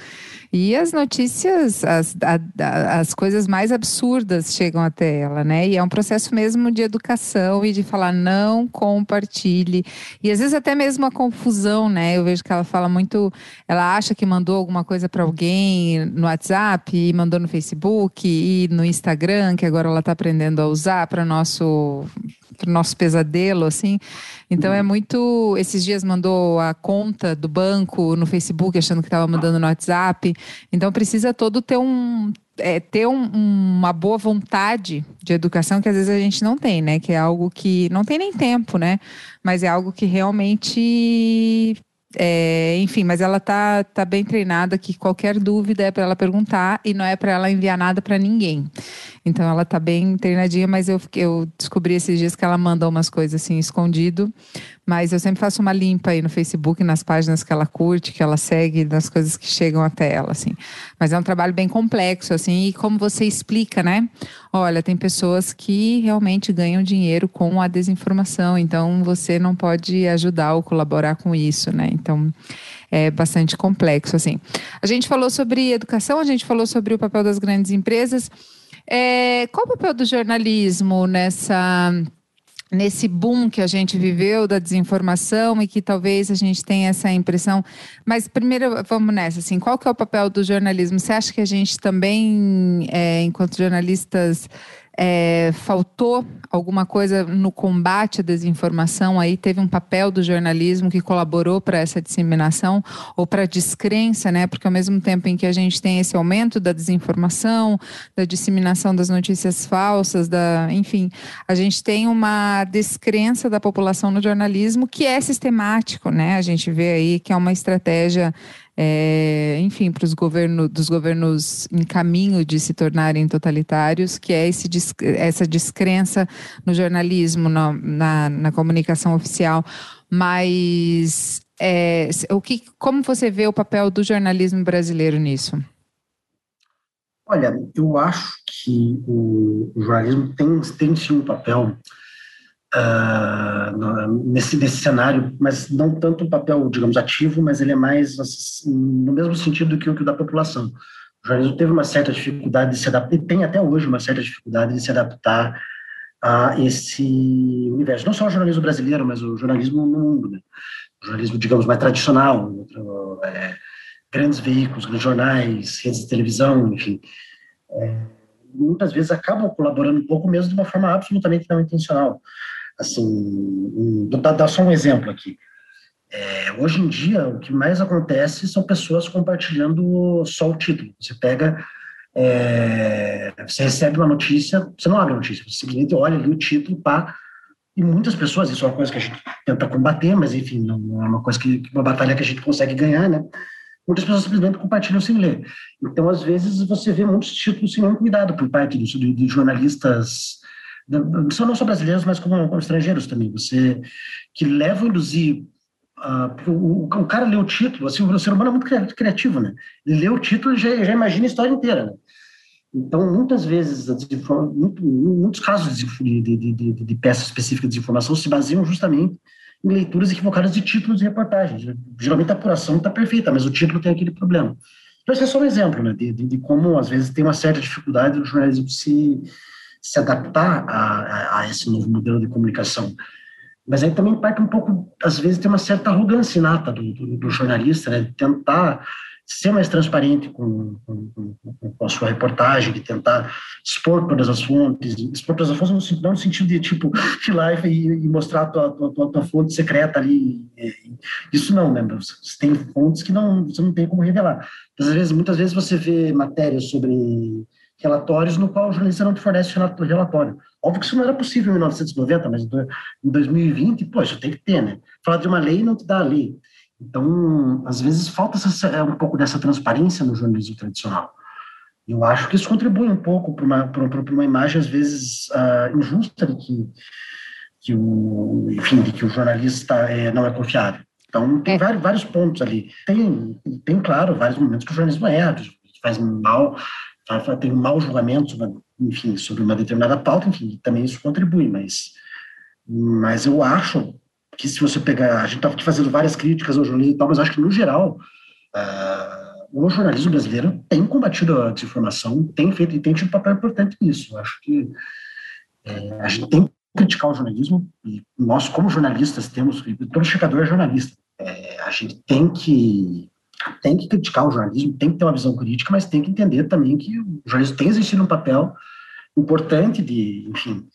A: e as notícias, as, a, as coisas mais absurdas chegam até ela, né? E é um processo mesmo de educação e de falar não compartilhe. E às vezes até mesmo a confusão, né? Eu vejo que ela fala muito, ela acha que mandou alguma coisa para alguém no WhatsApp e mandou no Facebook e no Instagram, que agora ela está aprendendo a usar para nosso pro nosso pesadelo, assim. Então é muito. Esses dias mandou a conta do banco no Facebook, achando que estava mandando no WhatsApp. Então precisa todo ter um. É, ter um, uma boa vontade de educação que às vezes a gente não tem, né? Que é algo que não tem nem tempo, né? Mas é algo que realmente é, enfim, mas ela tá, tá bem treinada que qualquer dúvida é para ela perguntar e não é para ela enviar nada para ninguém. Então ela tá bem treinadinha, mas eu, eu descobri esses dias que ela manda umas coisas assim escondido. Mas eu sempre faço uma limpa aí no Facebook, nas páginas que ela curte, que ela segue, nas coisas que chegam até ela, assim. Mas é um trabalho bem complexo, assim, e como você explica, né? Olha, tem pessoas que realmente ganham dinheiro com a desinformação, então você não pode ajudar ou colaborar com isso, né? Então é bastante complexo, assim. A gente falou sobre educação, a gente falou sobre o papel das grandes empresas. É, qual o papel do jornalismo nessa nesse boom que a gente viveu da desinformação e que talvez a gente tenha essa impressão. Mas primeiro vamos nessa, assim, qual que é o papel do jornalismo? Você acha que a gente também, é, enquanto jornalistas, é, faltou alguma coisa no combate à desinformação? Aí teve um papel do jornalismo que colaborou para essa disseminação ou para a descrença, né? Porque ao mesmo tempo em que a gente tem esse aumento da desinformação, da disseminação das notícias falsas, da, enfim, a gente tem uma descrença da população no jornalismo que é sistemático, né? A gente vê aí que é uma estratégia é, enfim, para os governos dos governos em caminho de se tornarem totalitários, que é esse, essa descrença no jornalismo, na, na, na comunicação oficial. Mas é, o que, como você vê o papel do jornalismo brasileiro nisso?
B: Olha, eu acho que o, o jornalismo tem, tem sim um papel uh, nesse, nesse cenário, mas não tanto um papel, digamos, ativo, mas ele é mais assim, no mesmo sentido que o que o da população. O jornalismo teve uma certa dificuldade de se adaptar, e tem até hoje uma certa dificuldade de se adaptar a esse universo. Não só o jornalismo brasileiro, mas o jornalismo no mundo. Né? O jornalismo, digamos, mais tradicional, é, grandes veículos, grandes jornais, redes de televisão, enfim. É, muitas vezes acabam colaborando um pouco mesmo de uma forma absolutamente não intencional. Assim, vou dar só um exemplo aqui. É, hoje em dia, o que mais acontece são pessoas compartilhando só o título. Você pega, é, você recebe uma notícia, você não abre a notícia, você simplesmente olha ali o título, pá, e muitas pessoas, isso é uma coisa que a gente tenta combater, mas enfim, não é uma coisa que, uma batalha que a gente consegue ganhar, né? Muitas pessoas simplesmente compartilham sem ler. Então, às vezes, você vê muitos títulos sem nenhum cuidado por parte de, de jornalistas não só brasileiros, mas como, estrangeiros também, você que levam a induzir Uh, o, o, cara lê o título, assim, o ser humano é muito criativo, né? Ele lê o título e já, já imagina a história inteira, né? Então, muitas vezes, muito, muitos casos de, de, de, de, peças de informação se baseiam justamente em leituras equivocadas de títulos de reportagens. Geralmente a apuração está perfeita, mas o título tem aquele problema. Então, esse é só um exemplo né, de, de, como, às vezes, tem uma certa dificuldade do jornalismo se, se adaptar a, a, esse novo modelo de comunicação. Mas aí também parte um pouco, às vezes, tem uma certa arrogância inata do, do, do jornalista, né, de tentar ser mais transparente com, com, com, a sua reportagem, de tentar expor todas as fontes, expor todas as fontes não no sentido de, tipo, ir lá e, e mostrar a tua, tua, tua, tua, fonte secreta ali. Isso não, né? Você tem fontes que não, você não tem como revelar. Às vezes, muitas vezes você vê matérias sobre relatórios no qual o jornalista não te fornece relatório. Óbvio que isso não era possível em 1990, mas em 2020, pô, isso tem que ter, né? Falar de uma lei não te dá a lei. Então, às vezes, falta essa, é, um pouco dessa transparência no jornalismo tradicional. Eu acho que isso contribui um pouco para uma, uma imagem, às vezes, uh, injusta de que, que, o, enfim, de que o jornalista é, não é confiável. Então, tem é. vários, vários pontos ali. Tem, tem, claro, vários momentos que o jornalismo erra, faz mal, tem um mau julgamento sobre, enfim, sobre uma determinada pauta, enfim, também isso contribui, mas, mas eu acho que se você pegar, a gente estava aqui fazendo várias críticas ao jornalismo e tal, mas acho que no geral uh, o jornalismo brasileiro tem combatido a desinformação, tem feito e tem tido um papel importante nisso. acho que é, a gente tem que criticar o jornalismo e nós como jornalistas temos, todo checador é jornalista, é, a gente tem que tem que criticar o jornalismo, tem que ter uma visão crítica, mas tem que entender também que o jornalismo tem existido um papel importante de, enfim,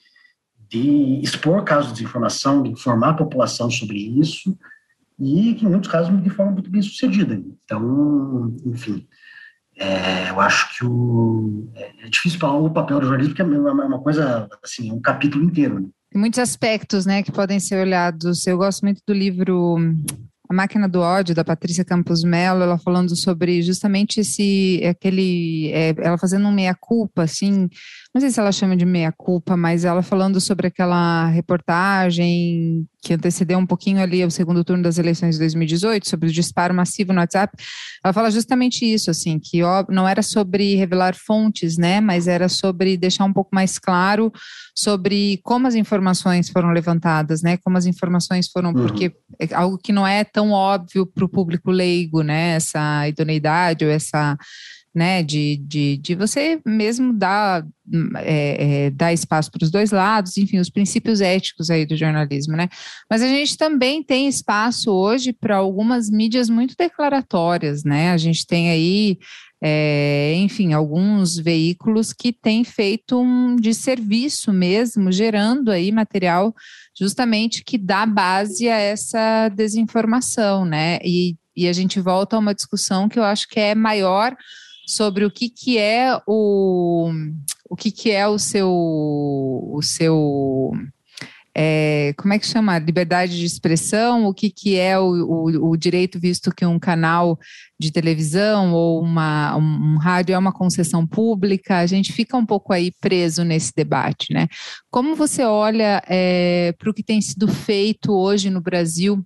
B: de expor casos de desinformação, de informar a população sobre isso, e que em muitos casos de forma muito bem sucedida. Então, enfim, é, eu acho que o, é difícil falar o papel do jornalismo, porque é uma coisa, assim, um capítulo inteiro. Né?
A: Tem muitos aspectos, né, que podem ser olhados. Eu gosto muito do livro a Máquina do Ódio, da Patrícia Campos Mello, ela falando sobre justamente esse, aquele, é, ela fazendo um meia-culpa, assim, não sei se ela chama de meia-culpa, mas ela falando sobre aquela reportagem que antecedeu um pouquinho ali o segundo turno das eleições de 2018, sobre o disparo massivo no WhatsApp, ela fala justamente isso, assim, que ó, não era sobre revelar fontes, né, mas era sobre deixar um pouco mais claro sobre como as informações foram levantadas, né, como as informações foram, uhum. porque é algo que não é tão óbvio para o público leigo, né, essa idoneidade ou essa né, de, de, de você mesmo dar, é, é, dar espaço para os dois lados, enfim, os princípios éticos aí do jornalismo, né? Mas a gente também tem espaço hoje para algumas mídias muito declaratórias, né? A gente tem aí, é, enfim, alguns veículos que têm feito um de serviço mesmo, gerando aí material justamente que dá base a essa desinformação, né? E, e a gente volta a uma discussão que eu acho que é maior sobre o que, que é o o que, que é o seu o seu é, como é que chama? Liberdade de expressão, o que, que é o, o, o, direito, visto que um canal de televisão ou uma, um, um rádio é uma concessão pública, a gente fica um pouco aí preso nesse debate, né? Como você olha é, para o que tem sido feito hoje no Brasil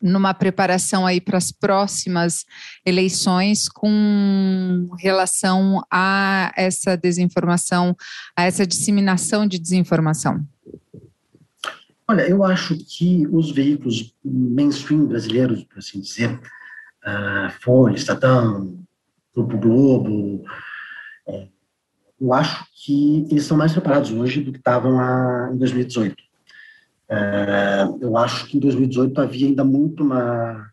A: numa preparação aí para as próximas eleições com relação a essa desinformação, a essa disseminação de desinformação?
B: Olha, eu acho que os veículos mainstream brasileiros, por assim dizer, uh, Folha, Estadão, Grupo Globo, é, eu acho que eles estão mais preparados hoje do que estavam em 2018. É, eu acho que em 2018 havia ainda muito uma,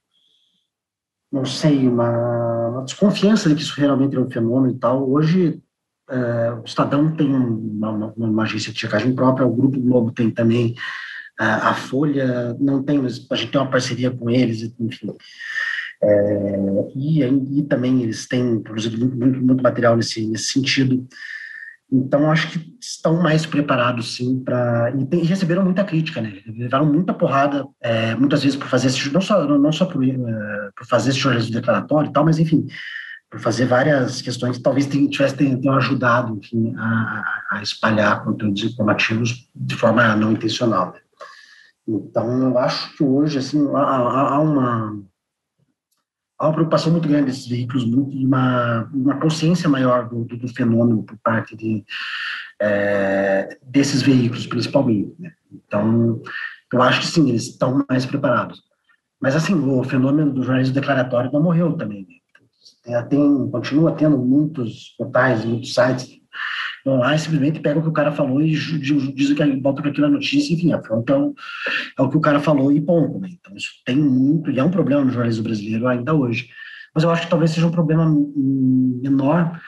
B: não sei, uma, uma desconfiança de que isso realmente era um fenômeno e tal. Hoje, é, o Estadão tem uma, uma, uma, agência de checagem própria, o Grupo Globo tem também, a, a Folha não tem, mas a gente tem uma parceria com eles, enfim. É, e, e, também eles têm produzido muito, muito, muito material nesse, nesse sentido. Então, acho que estão mais preparados, sim, para. E, receberam muita crítica, né? Levaram muita porrada, é, muitas vezes, por fazer esse. Não só, não só por, uh, por fazer esse jornalismo declaratório e tal, mas, enfim, por fazer várias questões que talvez tivessem ajudado, enfim, a, a, espalhar conteúdos informativos de forma não intencional. Né? Então, eu acho que hoje, assim, há, há uma há uma preocupação muito grande desses veículos, muito, uma, uma consciência maior do, do, do fenômeno por parte de, é, desses veículos, principalmente. Né? Então, eu acho que sim, eles estão mais preparados. Mas, assim, o fenômeno do jornalismo declaratório não morreu também. Né? Tem, continua tendo muitos portais, muitos sites vão lá e simplesmente pegam o que o cara falou e dizem que bota aquilo na notícia, enfim, a fonte é o, é o que o cara falou e ponto. Né? Então, isso tem muito, e é um problema no jornalismo brasileiro ainda hoje. Mas eu acho que talvez seja um problema menor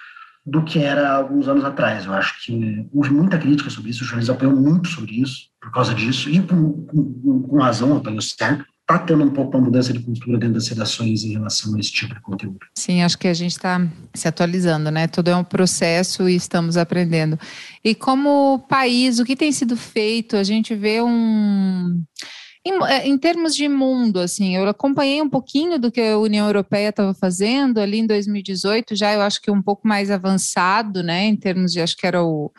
B: do que era alguns anos atrás. Eu acho que houve muita crítica sobre isso, o jornalismo apanhou muito sobre isso, por causa disso, e com, com, com razão apanhou certo está tendo um pouco uma mudança de cultura dentro das redações em relação a esse tipo de conteúdo.
A: Sim, acho que a gente está se atualizando, né? Tudo é um processo e estamos aprendendo. E como país, o que tem sido feito? A gente vê um. Em, é, em, termos de mundo, assim, eu acompanhei um pouquinho do que a União Europeia estava fazendo ali em 2018, já eu acho que um pouco mais avançado, né, em termos de, acho que era o,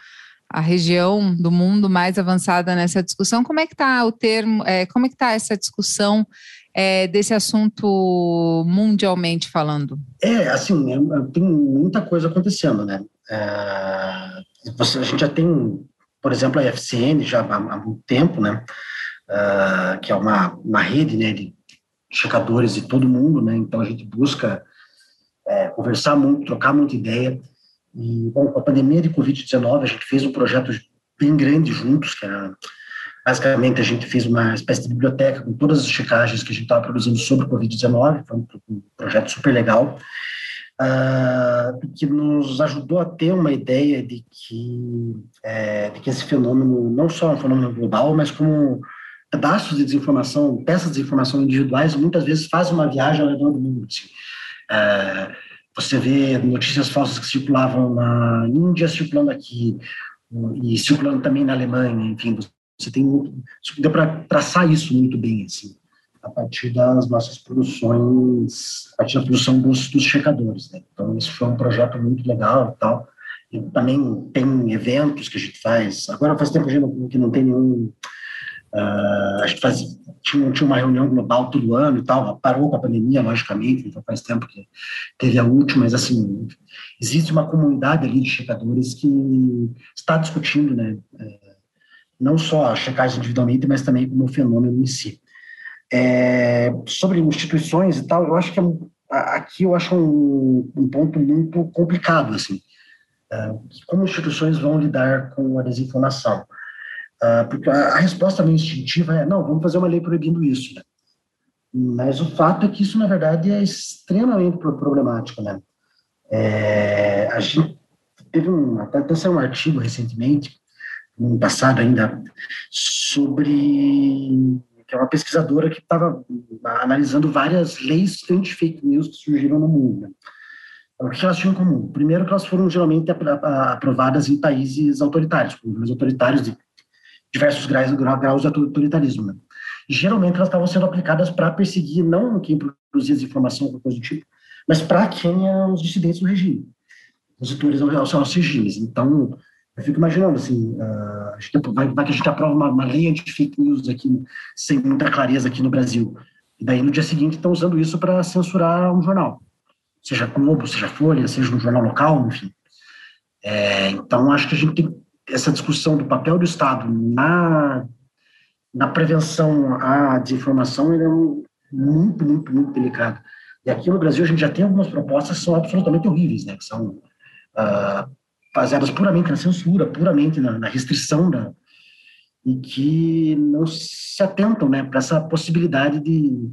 A: a região do mundo mais avançada nessa discussão. Como é que está o termo, é, como é que está essa discussão é, desse assunto mundialmente falando?
B: É, assim, é, é tem muita coisa acontecendo, né? É, você, a gente já tem, por exemplo, a FCN já há, há muito tempo, né? Uh, que é uma, uma rede né, de checadores de todo mundo, né? Então a gente busca é, conversar muito, trocar muita ideia. E, bom, com a pandemia de Covid-19, a gente fez um projeto bem grande juntos, que era, basicamente, a gente fez uma espécie de biblioteca com todas as checagens que a gente estava produzindo sobre Covid-19, foi um projeto super legal, uh, que nos ajudou a ter uma ideia de que, é, de que esse fenômeno não só é um fenômeno global, mas como pedaços de desinformação, peças de informação individuais, muitas vezes fazem uma viagem ao redor do mundo. Assim. Uh, você vê notícias falsas que circulavam na Índia, circulando aqui, e circulando também na Alemanha, enfim, você tem deu para traçar isso muito bem, assim, a partir das nossas produções, a partir da produção dos, dos checadores, né? Então, isso foi um projeto muito legal e tal, e também tem eventos que a gente faz, agora faz tempo que, gente que não tem nenhum Uh, a gente faz, tinha, tinha uma reunião global todo ano e tal, parou com a pandemia, logicamente, então faz tempo que teve a última, mas assim, existe uma comunidade ali de checadores que está discutindo, né, é, não só a checagem individualmente, mas também como fenômeno em si. É, sobre instituições e tal, eu acho que é, aqui eu acho um, um ponto muito complicado, assim, é, como instituições vão lidar com a desinformação. Uh, porque a, resposta meio instintiva é, não, vamos fazer uma lei proibindo isso, né? Mas o fato é que isso, na verdade, é extremamente problemático, né? É, a gente teve um, até, até saiu um artigo recentemente, no passado ainda, sobre que é uma pesquisadora que estava analisando várias leis anti-fake news que surgiram no mundo. Né? O que elas tinham em comum? Primeiro, que elas foram geralmente aprovadas em países autoritários, governos autoritários de diversos graus, graus de autoritarismo. Né? Geralmente elas estavam sendo aplicadas para perseguir não quem produzia desinformação ou coisa do tipo, mas para quem é os dissidentes do regime, opositores aos, aos regimes. Então, eu fico imaginando, assim, uh, vai, que a gente aprova uma, uma lei anti-fake news aqui, sem muita clareza aqui no Brasil. E daí no dia seguinte estão usando isso para censurar um jornal, seja Globo, seja Folha, seja um jornal local, enfim. É, então acho que a gente tem essa discussão do papel do Estado na na prevenção à desinformação é muito, muito, muito delicado. E aqui no Brasil a gente já tem algumas propostas que são absolutamente horríveis, né? Que são uh, baseadas puramente na censura, puramente na, na, restrição da e que não se atentam, né, para essa possibilidade de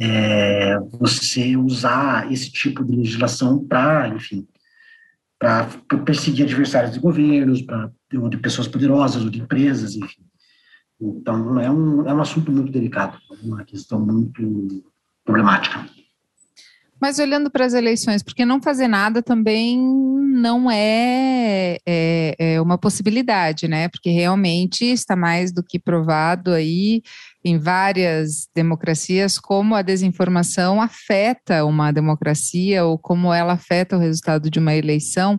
B: é, você usar esse tipo de legislação para, enfim, para perseguir adversários de governos, para ou de pessoas poderosas ou de empresas, enfim. Então é um é um assunto muito delicado, uma questão muito problemática.
A: Mas olhando para as eleições, porque não fazer nada também não é, é, é, uma possibilidade, né? Porque realmente está mais do que provado aí em várias democracias como a desinformação afeta uma democracia ou como ela afeta o resultado de uma eleição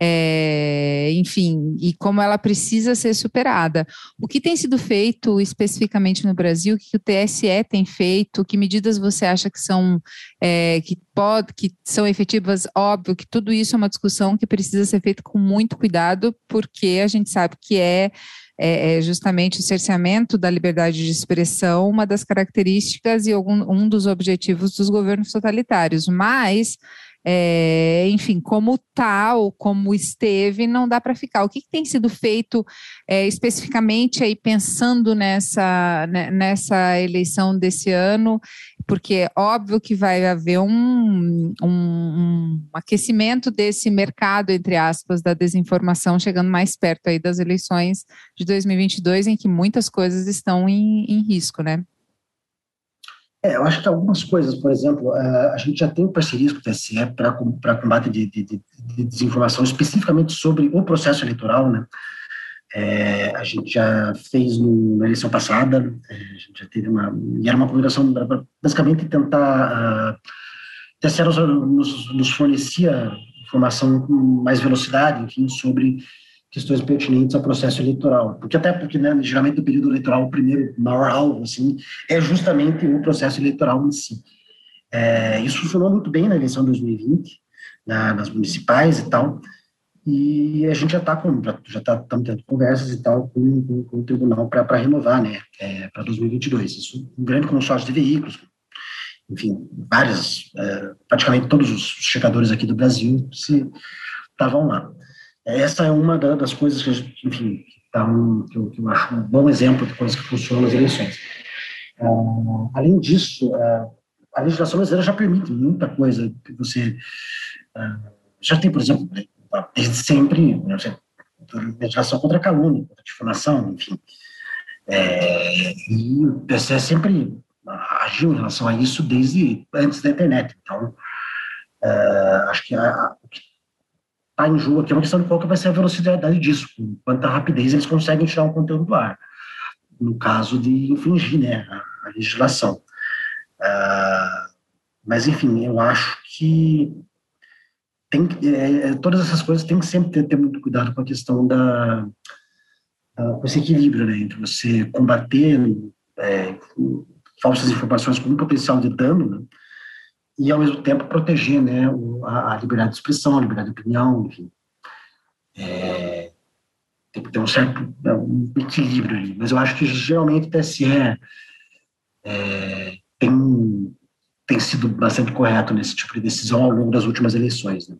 A: é, enfim, e como ela precisa ser superada. O que tem sido feito especificamente no Brasil, o que o TSE tem feito, que medidas você acha que são é, que pode, que são efetivas? Óbvio que tudo isso é uma discussão que precisa ser feita com muito cuidado, porque a gente sabe que é é, justamente o cerceamento da liberdade de expressão, uma das características e algum, um dos objetivos dos governos totalitários. Mas é, enfim, como tal, como esteve, não dá para ficar. O que, que, tem sido feito é, especificamente aí pensando nessa, né, nessa eleição desse ano? Porque é óbvio que vai haver um, um, um, aquecimento desse mercado, entre aspas, da desinformação, chegando mais perto aí das eleições de 2022, em que muitas coisas estão em, em risco, né?
B: É, eu acho que algumas coisas, por exemplo, a gente já tem parcerias com o TSE para combate de, de, de, desinformação, especificamente sobre o processo eleitoral, né? É, a gente já fez no, na eleição passada, é, a gente já teve uma, e era uma combinação, basicamente tentar, uh, TSE nos, nos, nos fornecia informação com mais velocidade, enfim, sobre questões pertinentes ao processo eleitoral. Porque até porque, né, geralmente no período eleitoral, o primeiro maior alvo, assim, é justamente o processo eleitoral em si. É, isso funcionou muito bem na eleição de 2020, na, nas municipais e tal, e a gente já está com, já está tendo conversas e tal com, com, com o tribunal para renovar, né, é, para 2022. Isso, um grande consórcio de veículos, enfim, várias, é, praticamente todos os chegadores aqui do Brasil se estavam lá. Essa é uma das coisas que, enfim, tá um, que, eu, que, eu, acho um bom exemplo de coisas que funcionam nas eleições. Uh, além disso, uh, a legislação brasileira já permite muita coisa que você uh, já tem, por exemplo, né, desde sempre, né, legislação contra calúnia, contra difamação, enfim. É, e o TSE sempre agiu em relação a isso desde antes da internet. Então, acho que a, o que está em jogo aqui é uma questão de qual que vai ser a velocidade disso, com quanta rapidez eles conseguem tirar um conteúdo do ar, no caso de infringir né, a, legislação. Uh, mas, enfim, eu acho que tem, é, é, todas essas coisas tem que sempre ter, ter muito cuidado com a questão da, com esse equilíbrio né, entre você combater é, falsas informações com um potencial de dano, né, e, ao mesmo tempo, proteger né, a, a liberdade de expressão, a liberdade de opinião, enfim. É, tem que ter um certo né, um equilíbrio ali. Mas eu acho que, geralmente, o TSE é, tem, tem sido bastante correto nesse tipo de decisão ao longo das últimas eleições. Né?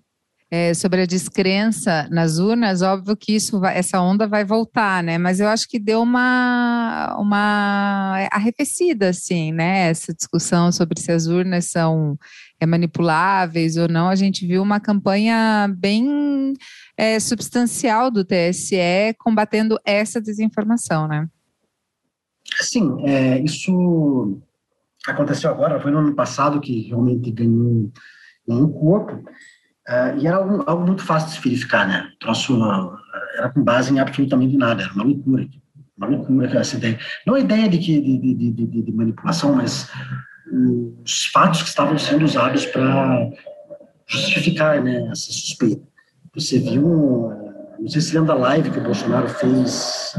A: É, sobre a descrença nas urnas, óbvio que isso vai, essa onda vai voltar, né? Mas eu acho que deu uma, uma arrefecida, assim, né? Essa discussão sobre se as urnas são é, manipuláveis ou não. A gente viu uma campanha bem é, substancial do TSE combatendo essa desinformação, né?
B: Sim, é, isso aconteceu agora, foi no ano passado que realmente ganhou um corpo. Uh, e era algo, algo, muito fácil de se verificar, né? O troço uh, era com base em absolutamente nada, era uma loucura. Uma loucura essa ideia. Não a ideia de, que, de, de, de, de manipulação, mas os fatos que estavam sendo usados para justificar né, essa suspeita. Você viu Não sei se lembra da live que o Bolsonaro fez,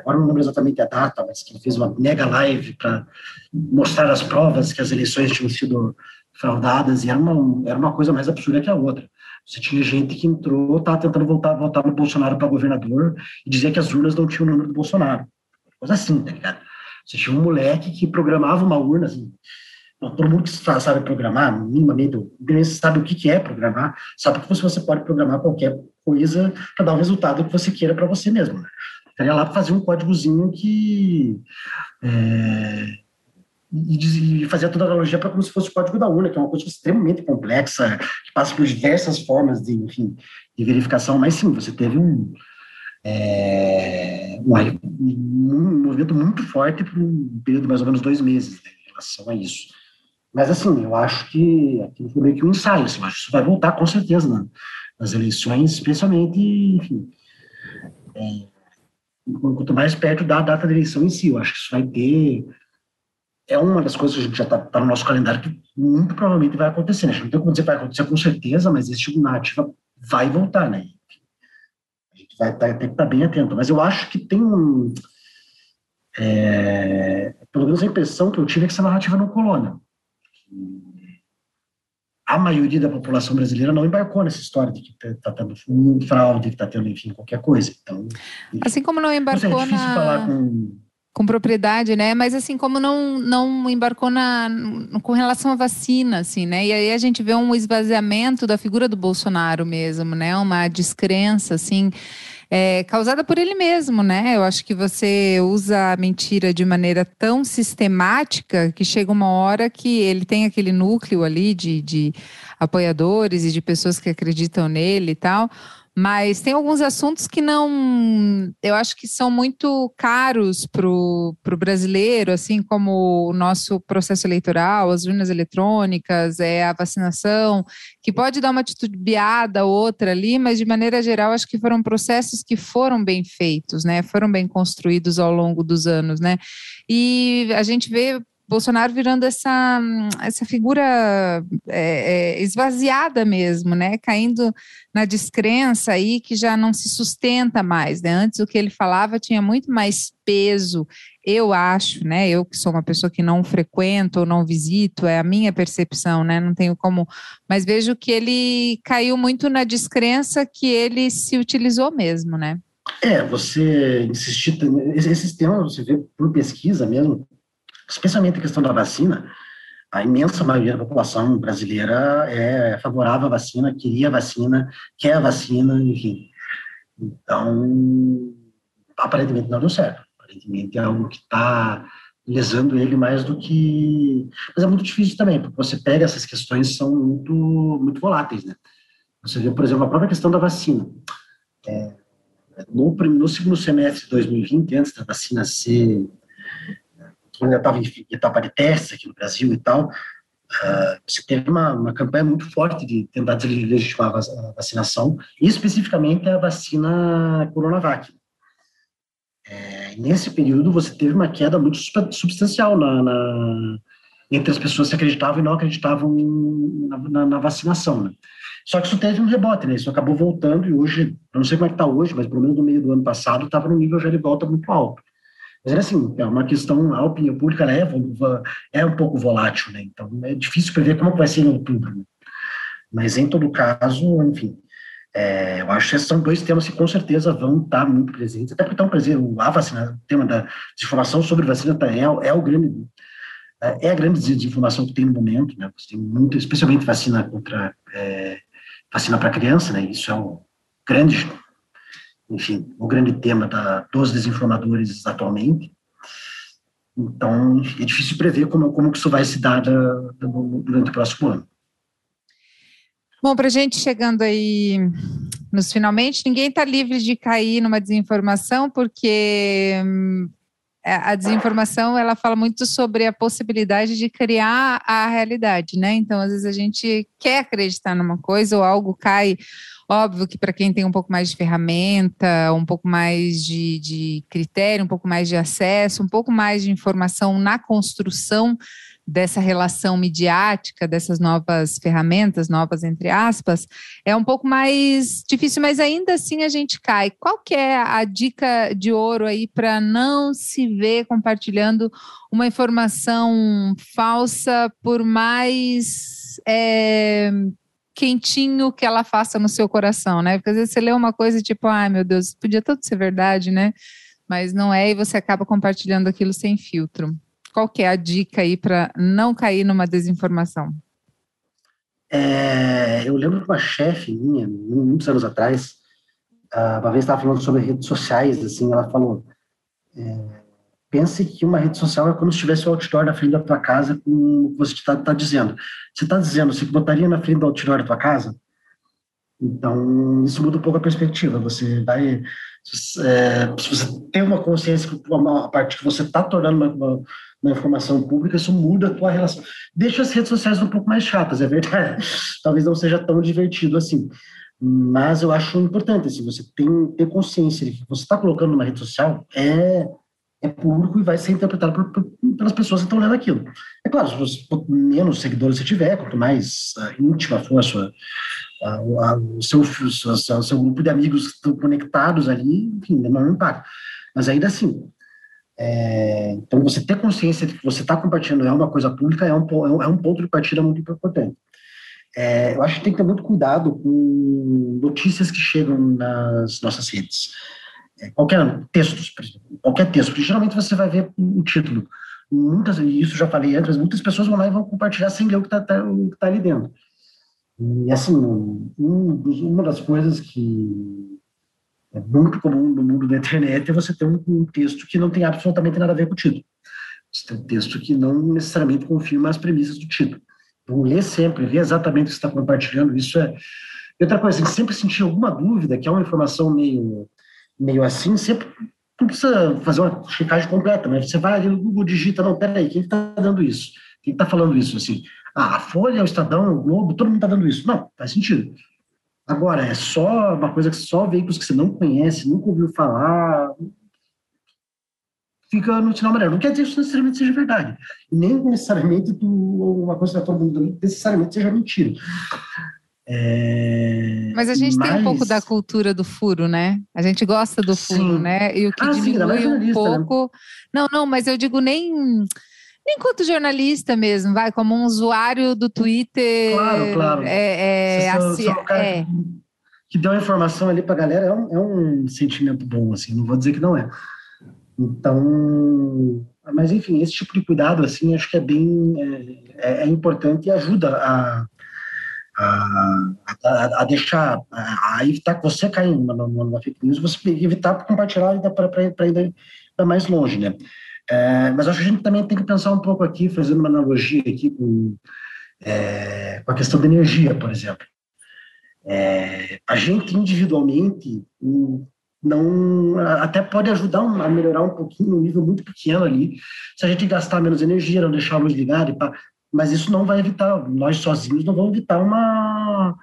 B: agora não lembro exatamente a data, mas que ele fez uma mega live para mostrar as provas que as eleições tinham sido fraudadas, e era uma, era uma coisa mais absurda que a outra. Você tinha gente que entrou, estava tentando voltar, votar no Bolsonaro para governador e dizia que as urnas não tinham o número do Bolsonaro. Coisa assim, tá ligado? Você tinha um moleque que programava uma urna, assim, todo mundo que sabe programar, minimamente, sabe o que é programar, sabe que você pode programar qualquer coisa para dar o resultado que você queira para você mesmo. Né? Estaria lá para fazer um códigozinho que. É, e, e fazia toda a analogia para como se fosse o código da urna, que é uma coisa extremamente complexa, que passa por diversas formas de, enfim, de verificação, mas sim, você teve um, é, um, um, movimento muito forte por um período de mais ou menos dois meses né, em relação a isso. Mas, assim, eu acho que aquilo foi meio que um ensaio, assim, acho que isso vai voltar com certeza né, nas eleições, especialmente, enfim, é, quanto mais perto da data da eleição em si, eu acho que isso vai ter é uma das coisas que a gente já está tá no nosso calendário que muito provavelmente vai acontecer. Né? A gente não tem como dizer que vai acontecer com certeza, mas esse tipo de narrativa vai voltar, né? A gente vai tá, ter que estar tá bem atento. Mas eu acho que tem um. É, pelo menos a impressão que eu tive é que essa narrativa não colou, né? A maioria da população brasileira não embarcou nessa história de que está tendo fraude, que está tendo, enfim, qualquer coisa. Então,
A: enfim, assim como não embarcou não sei, é difícil na... falar com com propriedade, né? Mas assim, como não, não embarcou na, com relação à vacina, assim, né? E aí a gente vê um esvaziamento da figura do Bolsonaro mesmo, né? Uma descrença, assim, é, causada por ele mesmo, né? Eu acho que você usa a mentira de maneira tão sistemática que chega uma hora que ele tem aquele núcleo ali de, de apoiadores e de pessoas que acreditam nele e tal mas tem alguns assuntos que não, eu acho que são muito caros para o brasileiro, assim como o nosso processo eleitoral, as urnas eletrônicas, é a vacinação, que pode dar uma titubeada outra ali, mas de maneira geral acho que foram processos que foram bem feitos, né? Foram bem construídos ao longo dos anos, né? E a gente vê Bolsonaro virando essa, essa figura é, é, esvaziada mesmo, né? Caindo na descrença aí que já não se sustenta mais, né? Antes o que ele falava tinha muito mais peso, eu acho, né? Eu que sou uma pessoa que não frequento ou não visito, é a minha percepção, né? Não tenho como, mas vejo que ele caiu muito na descrença que ele se utilizou mesmo, né?
B: É, você insistir, esses temas você vê por pesquisa mesmo, especialmente a questão da vacina, a imensa maioria da população brasileira é favorável à vacina, queria a vacina, quer a vacina, enfim. Então, aparentemente não deu certo. Aparentemente é algo que está lesando ele mais do que. Mas é muito difícil também, porque você pega essas questões são muito, muito voláteis, né? Você vê, por exemplo, a própria questão da vacina. É, no, no segundo semestre de 2020, antes da vacina ser ainda estava em etapa de teste aqui no Brasil e tal, uh, você teve uma, uma campanha muito forte de tentar deslegitimar a vacinação, e especificamente a vacina Coronavac. É, nesse período, você teve uma queda muito substancial na, na, entre as pessoas que acreditavam e não acreditavam na, na, na vacinação. Né? Só que isso teve um rebote, né? Isso acabou voltando e hoje, não sei como é que está hoje, mas pelo menos no meio do ano passado estava no nível já de volta muito alto. Mas é assim, é uma questão, a opinião pública é, é um pouco volátil, né? Então é difícil prever como vai ser em outubro. Né? Mas em todo caso, enfim, é, eu acho que esses são dois temas que com certeza vão estar muito presentes, até porque estão presentes, a vacina, o tema da desinformação sobre vacina tá, é, é o grande, é a grande desinformação que tem no momento, né? Você tem muito, especialmente vacina contra, é, vacina para criança, né? Isso é um grande enfim, o grande tema da, dos desinformadores atualmente. Então, é difícil prever como, como que isso vai se dar da, da, durante o próximo ano.
A: Bom, para a gente chegando aí nos finalmente, ninguém está livre de cair numa desinformação, porque hum, a desinformação ela fala muito sobre a possibilidade de criar a realidade, né? Então, às vezes a gente quer acreditar numa coisa ou algo cai Óbvio que para quem tem um pouco mais de ferramenta, um pouco mais de, de critério, um pouco mais de acesso, um pouco mais de informação na construção dessa relação midiática, dessas novas ferramentas, novas entre aspas, é um pouco mais difícil, mas ainda assim a gente cai. Qual que é a dica de ouro aí para não se ver compartilhando uma informação falsa, por mais é, quentinho que ela faça no seu coração, né? Porque às vezes você lê uma coisa tipo, ai meu Deus, podia tudo ser verdade, né? Mas não é, e você acaba compartilhando aquilo sem filtro. Qual que é a dica aí para não cair numa desinformação?
B: É, eu lembro de uma chefe minha, muitos anos atrás, ah, uma vez estava falando sobre redes sociais, assim, ela falou, é, pense que uma rede social é como se tivesse o outdoor na frente da tua casa com o que você está tá dizendo. Você está dizendo, você botaria na frente do outdoor da tua casa? Então, isso muda um pouco a perspectiva. Você vai. É, se você tem uma consciência que a parte que você está tornando uma, uma, uma, informação pública, isso muda a tua relação. Deixa as redes sociais um pouco mais chatas, é verdade. Talvez não seja tão divertido assim. Mas eu acho importante, assim, você tem ter consciência de que você está colocando numa rede social é é público e vai ser interpretado por, por, pelas pessoas que estão lendo aquilo. É claro, quanto menos seguidores você tiver, quanto mais uh, íntima for a sua, uh, uh, o, seu, o seu grupo de amigos que estão conectados ali, enfim, é menor impacto. Mas ainda assim, é, então você ter consciência de que você está compartilhando é uma coisa pública é um, é um ponto de partida muito importante. É, eu acho que tem que ter muito cuidado com notícias que chegam nas nossas redes. É, qualquer texto, qualquer texto, porque geralmente você vai ver o título. Muitas, e isso já falei antes, muitas pessoas vão lá e vão compartilhar sem ler o que está tá, tá ali dentro. E assim, um, uma das coisas que é muito comum no mundo da internet é você ter um, um texto que não tem absolutamente nada a ver com o título. Você tem um texto que não necessariamente confirma as premissas do título. Então, ler sempre, ver exatamente o que está compartilhando, isso é. E outra coisa, sempre sentir alguma dúvida, que é uma informação meio meio assim, sempre não precisa fazer uma checagem completa, mas você vai ali no Google, digita, não, peraí, quem está dando isso? Quem está falando isso? Assim, ah, a Folha, o Estadão, o Globo, todo mundo está dando isso. Não, faz sentido. Agora, é só uma coisa que só veículos que você não conhece, nunca ouviu falar, fica no sinal amarelo. Não quer dizer que isso necessariamente seja verdade. Nem necessariamente tu, uma coisa que está todo mundo necessariamente seja mentira.
A: É, Mas a gente mas... tem um pouco da cultura do furo, né? A gente gosta do furo, sim. né? E o que ah, diminui sim, um né? pouco. Né? Não, não, mas eu digo nem nem quanto jornalista mesmo, vai, como um usuário do Twitter.
B: Claro, claro.
A: É, é, assim,
B: é. Que, que deu a informação ali para a galera, é um, é um sentimento bom, assim, não vou dizer que não é. Então, mas enfim, esse tipo de cuidado, assim, acho que é bem é, é importante e ajuda a a, a, deixar, a, evitar que você caia numa, numa fake news, você evitar compartilhar para ir mais longe, né? É, mas acho que a gente também tem que pensar um pouco aqui, fazendo uma analogia aqui com, é, com a questão da energia, por exemplo. É, a gente individualmente não até pode ajudar a melhorar um pouquinho, um nível muito pequeno ali, se a gente gastar menos energia, não deixar a luz ligada e mas isso não vai evitar, nós sozinhos não vamos evitar uma,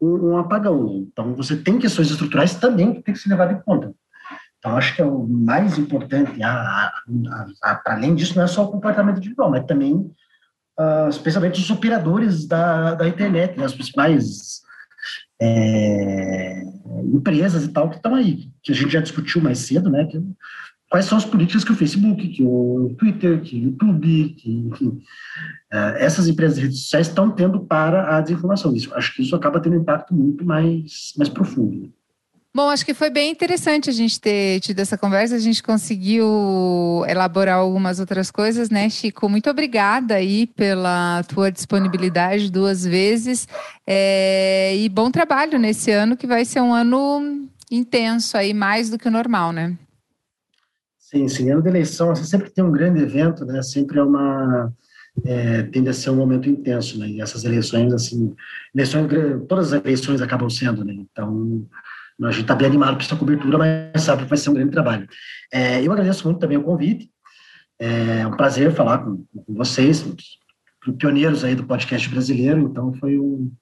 B: um, um apagão. Então, você tem questões estruturais também que tem que ser levado em conta. Então, acho que é o mais importante, a, a, a, além disso, não é só o comportamento individual, mas também, uh, especialmente os operadores da, da internet, né, as principais é, empresas e tal que estão aí, que a gente já discutiu mais cedo, né, que, quais são as políticas que o Facebook, que o Twitter, que o YouTube, que, enfim, é, essas empresas de redes sociais estão tendo para a desinformação. Isso, acho que isso acaba tendo um impacto muito mais, mais profundo.
A: Bom, acho que foi bem interessante a gente ter tido essa conversa. A gente conseguiu elaborar algumas outras coisas, né, Chico? Muito obrigada aí pela tua disponibilidade duas vezes. É, e bom trabalho nesse ano, que vai ser um ano intenso aí, mais do que o normal, né?
B: Sim, sim. Ano de eleição, assim, sempre tem um grande evento, né? Sempre é uma é, tende a ser um momento intenso, né? E essas eleições, assim, eleições, todas as eleições acabam sendo, né? Então, a gente está bem animado para essa cobertura, mas sabe que vai ser um grande trabalho. É, eu agradeço muito também o convite. É um prazer falar com, com vocês, pioneiros aí do podcast brasileiro. Então, foi, um,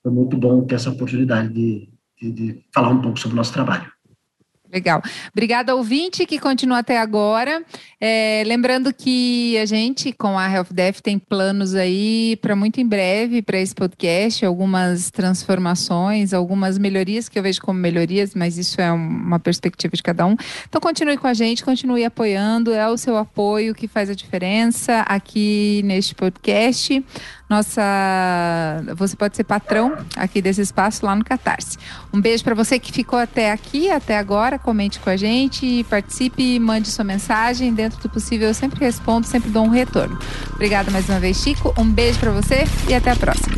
B: foi muito bom ter essa oportunidade de, de, de falar um pouco sobre o nosso trabalho.
A: Legal. Obrigada, ouvinte, que continua até agora. É, lembrando que a gente, com a Health Def, tem planos aí para muito em breve para esse podcast, algumas transformações, algumas melhorias que eu vejo como melhorias, mas isso é uma perspectiva de cada um. Então, continue com a gente, continue apoiando, é o seu apoio que faz a diferença aqui neste podcast nossa. Você pode ser patrão aqui desse espaço lá no Catarse. Um beijo para você que ficou até aqui, até agora. Comente com a gente, participe, mande sua mensagem. Dentro do possível, eu sempre respondo, sempre dou um retorno. Obrigada mais uma vez, Chico. Um beijo para você e até a próxima.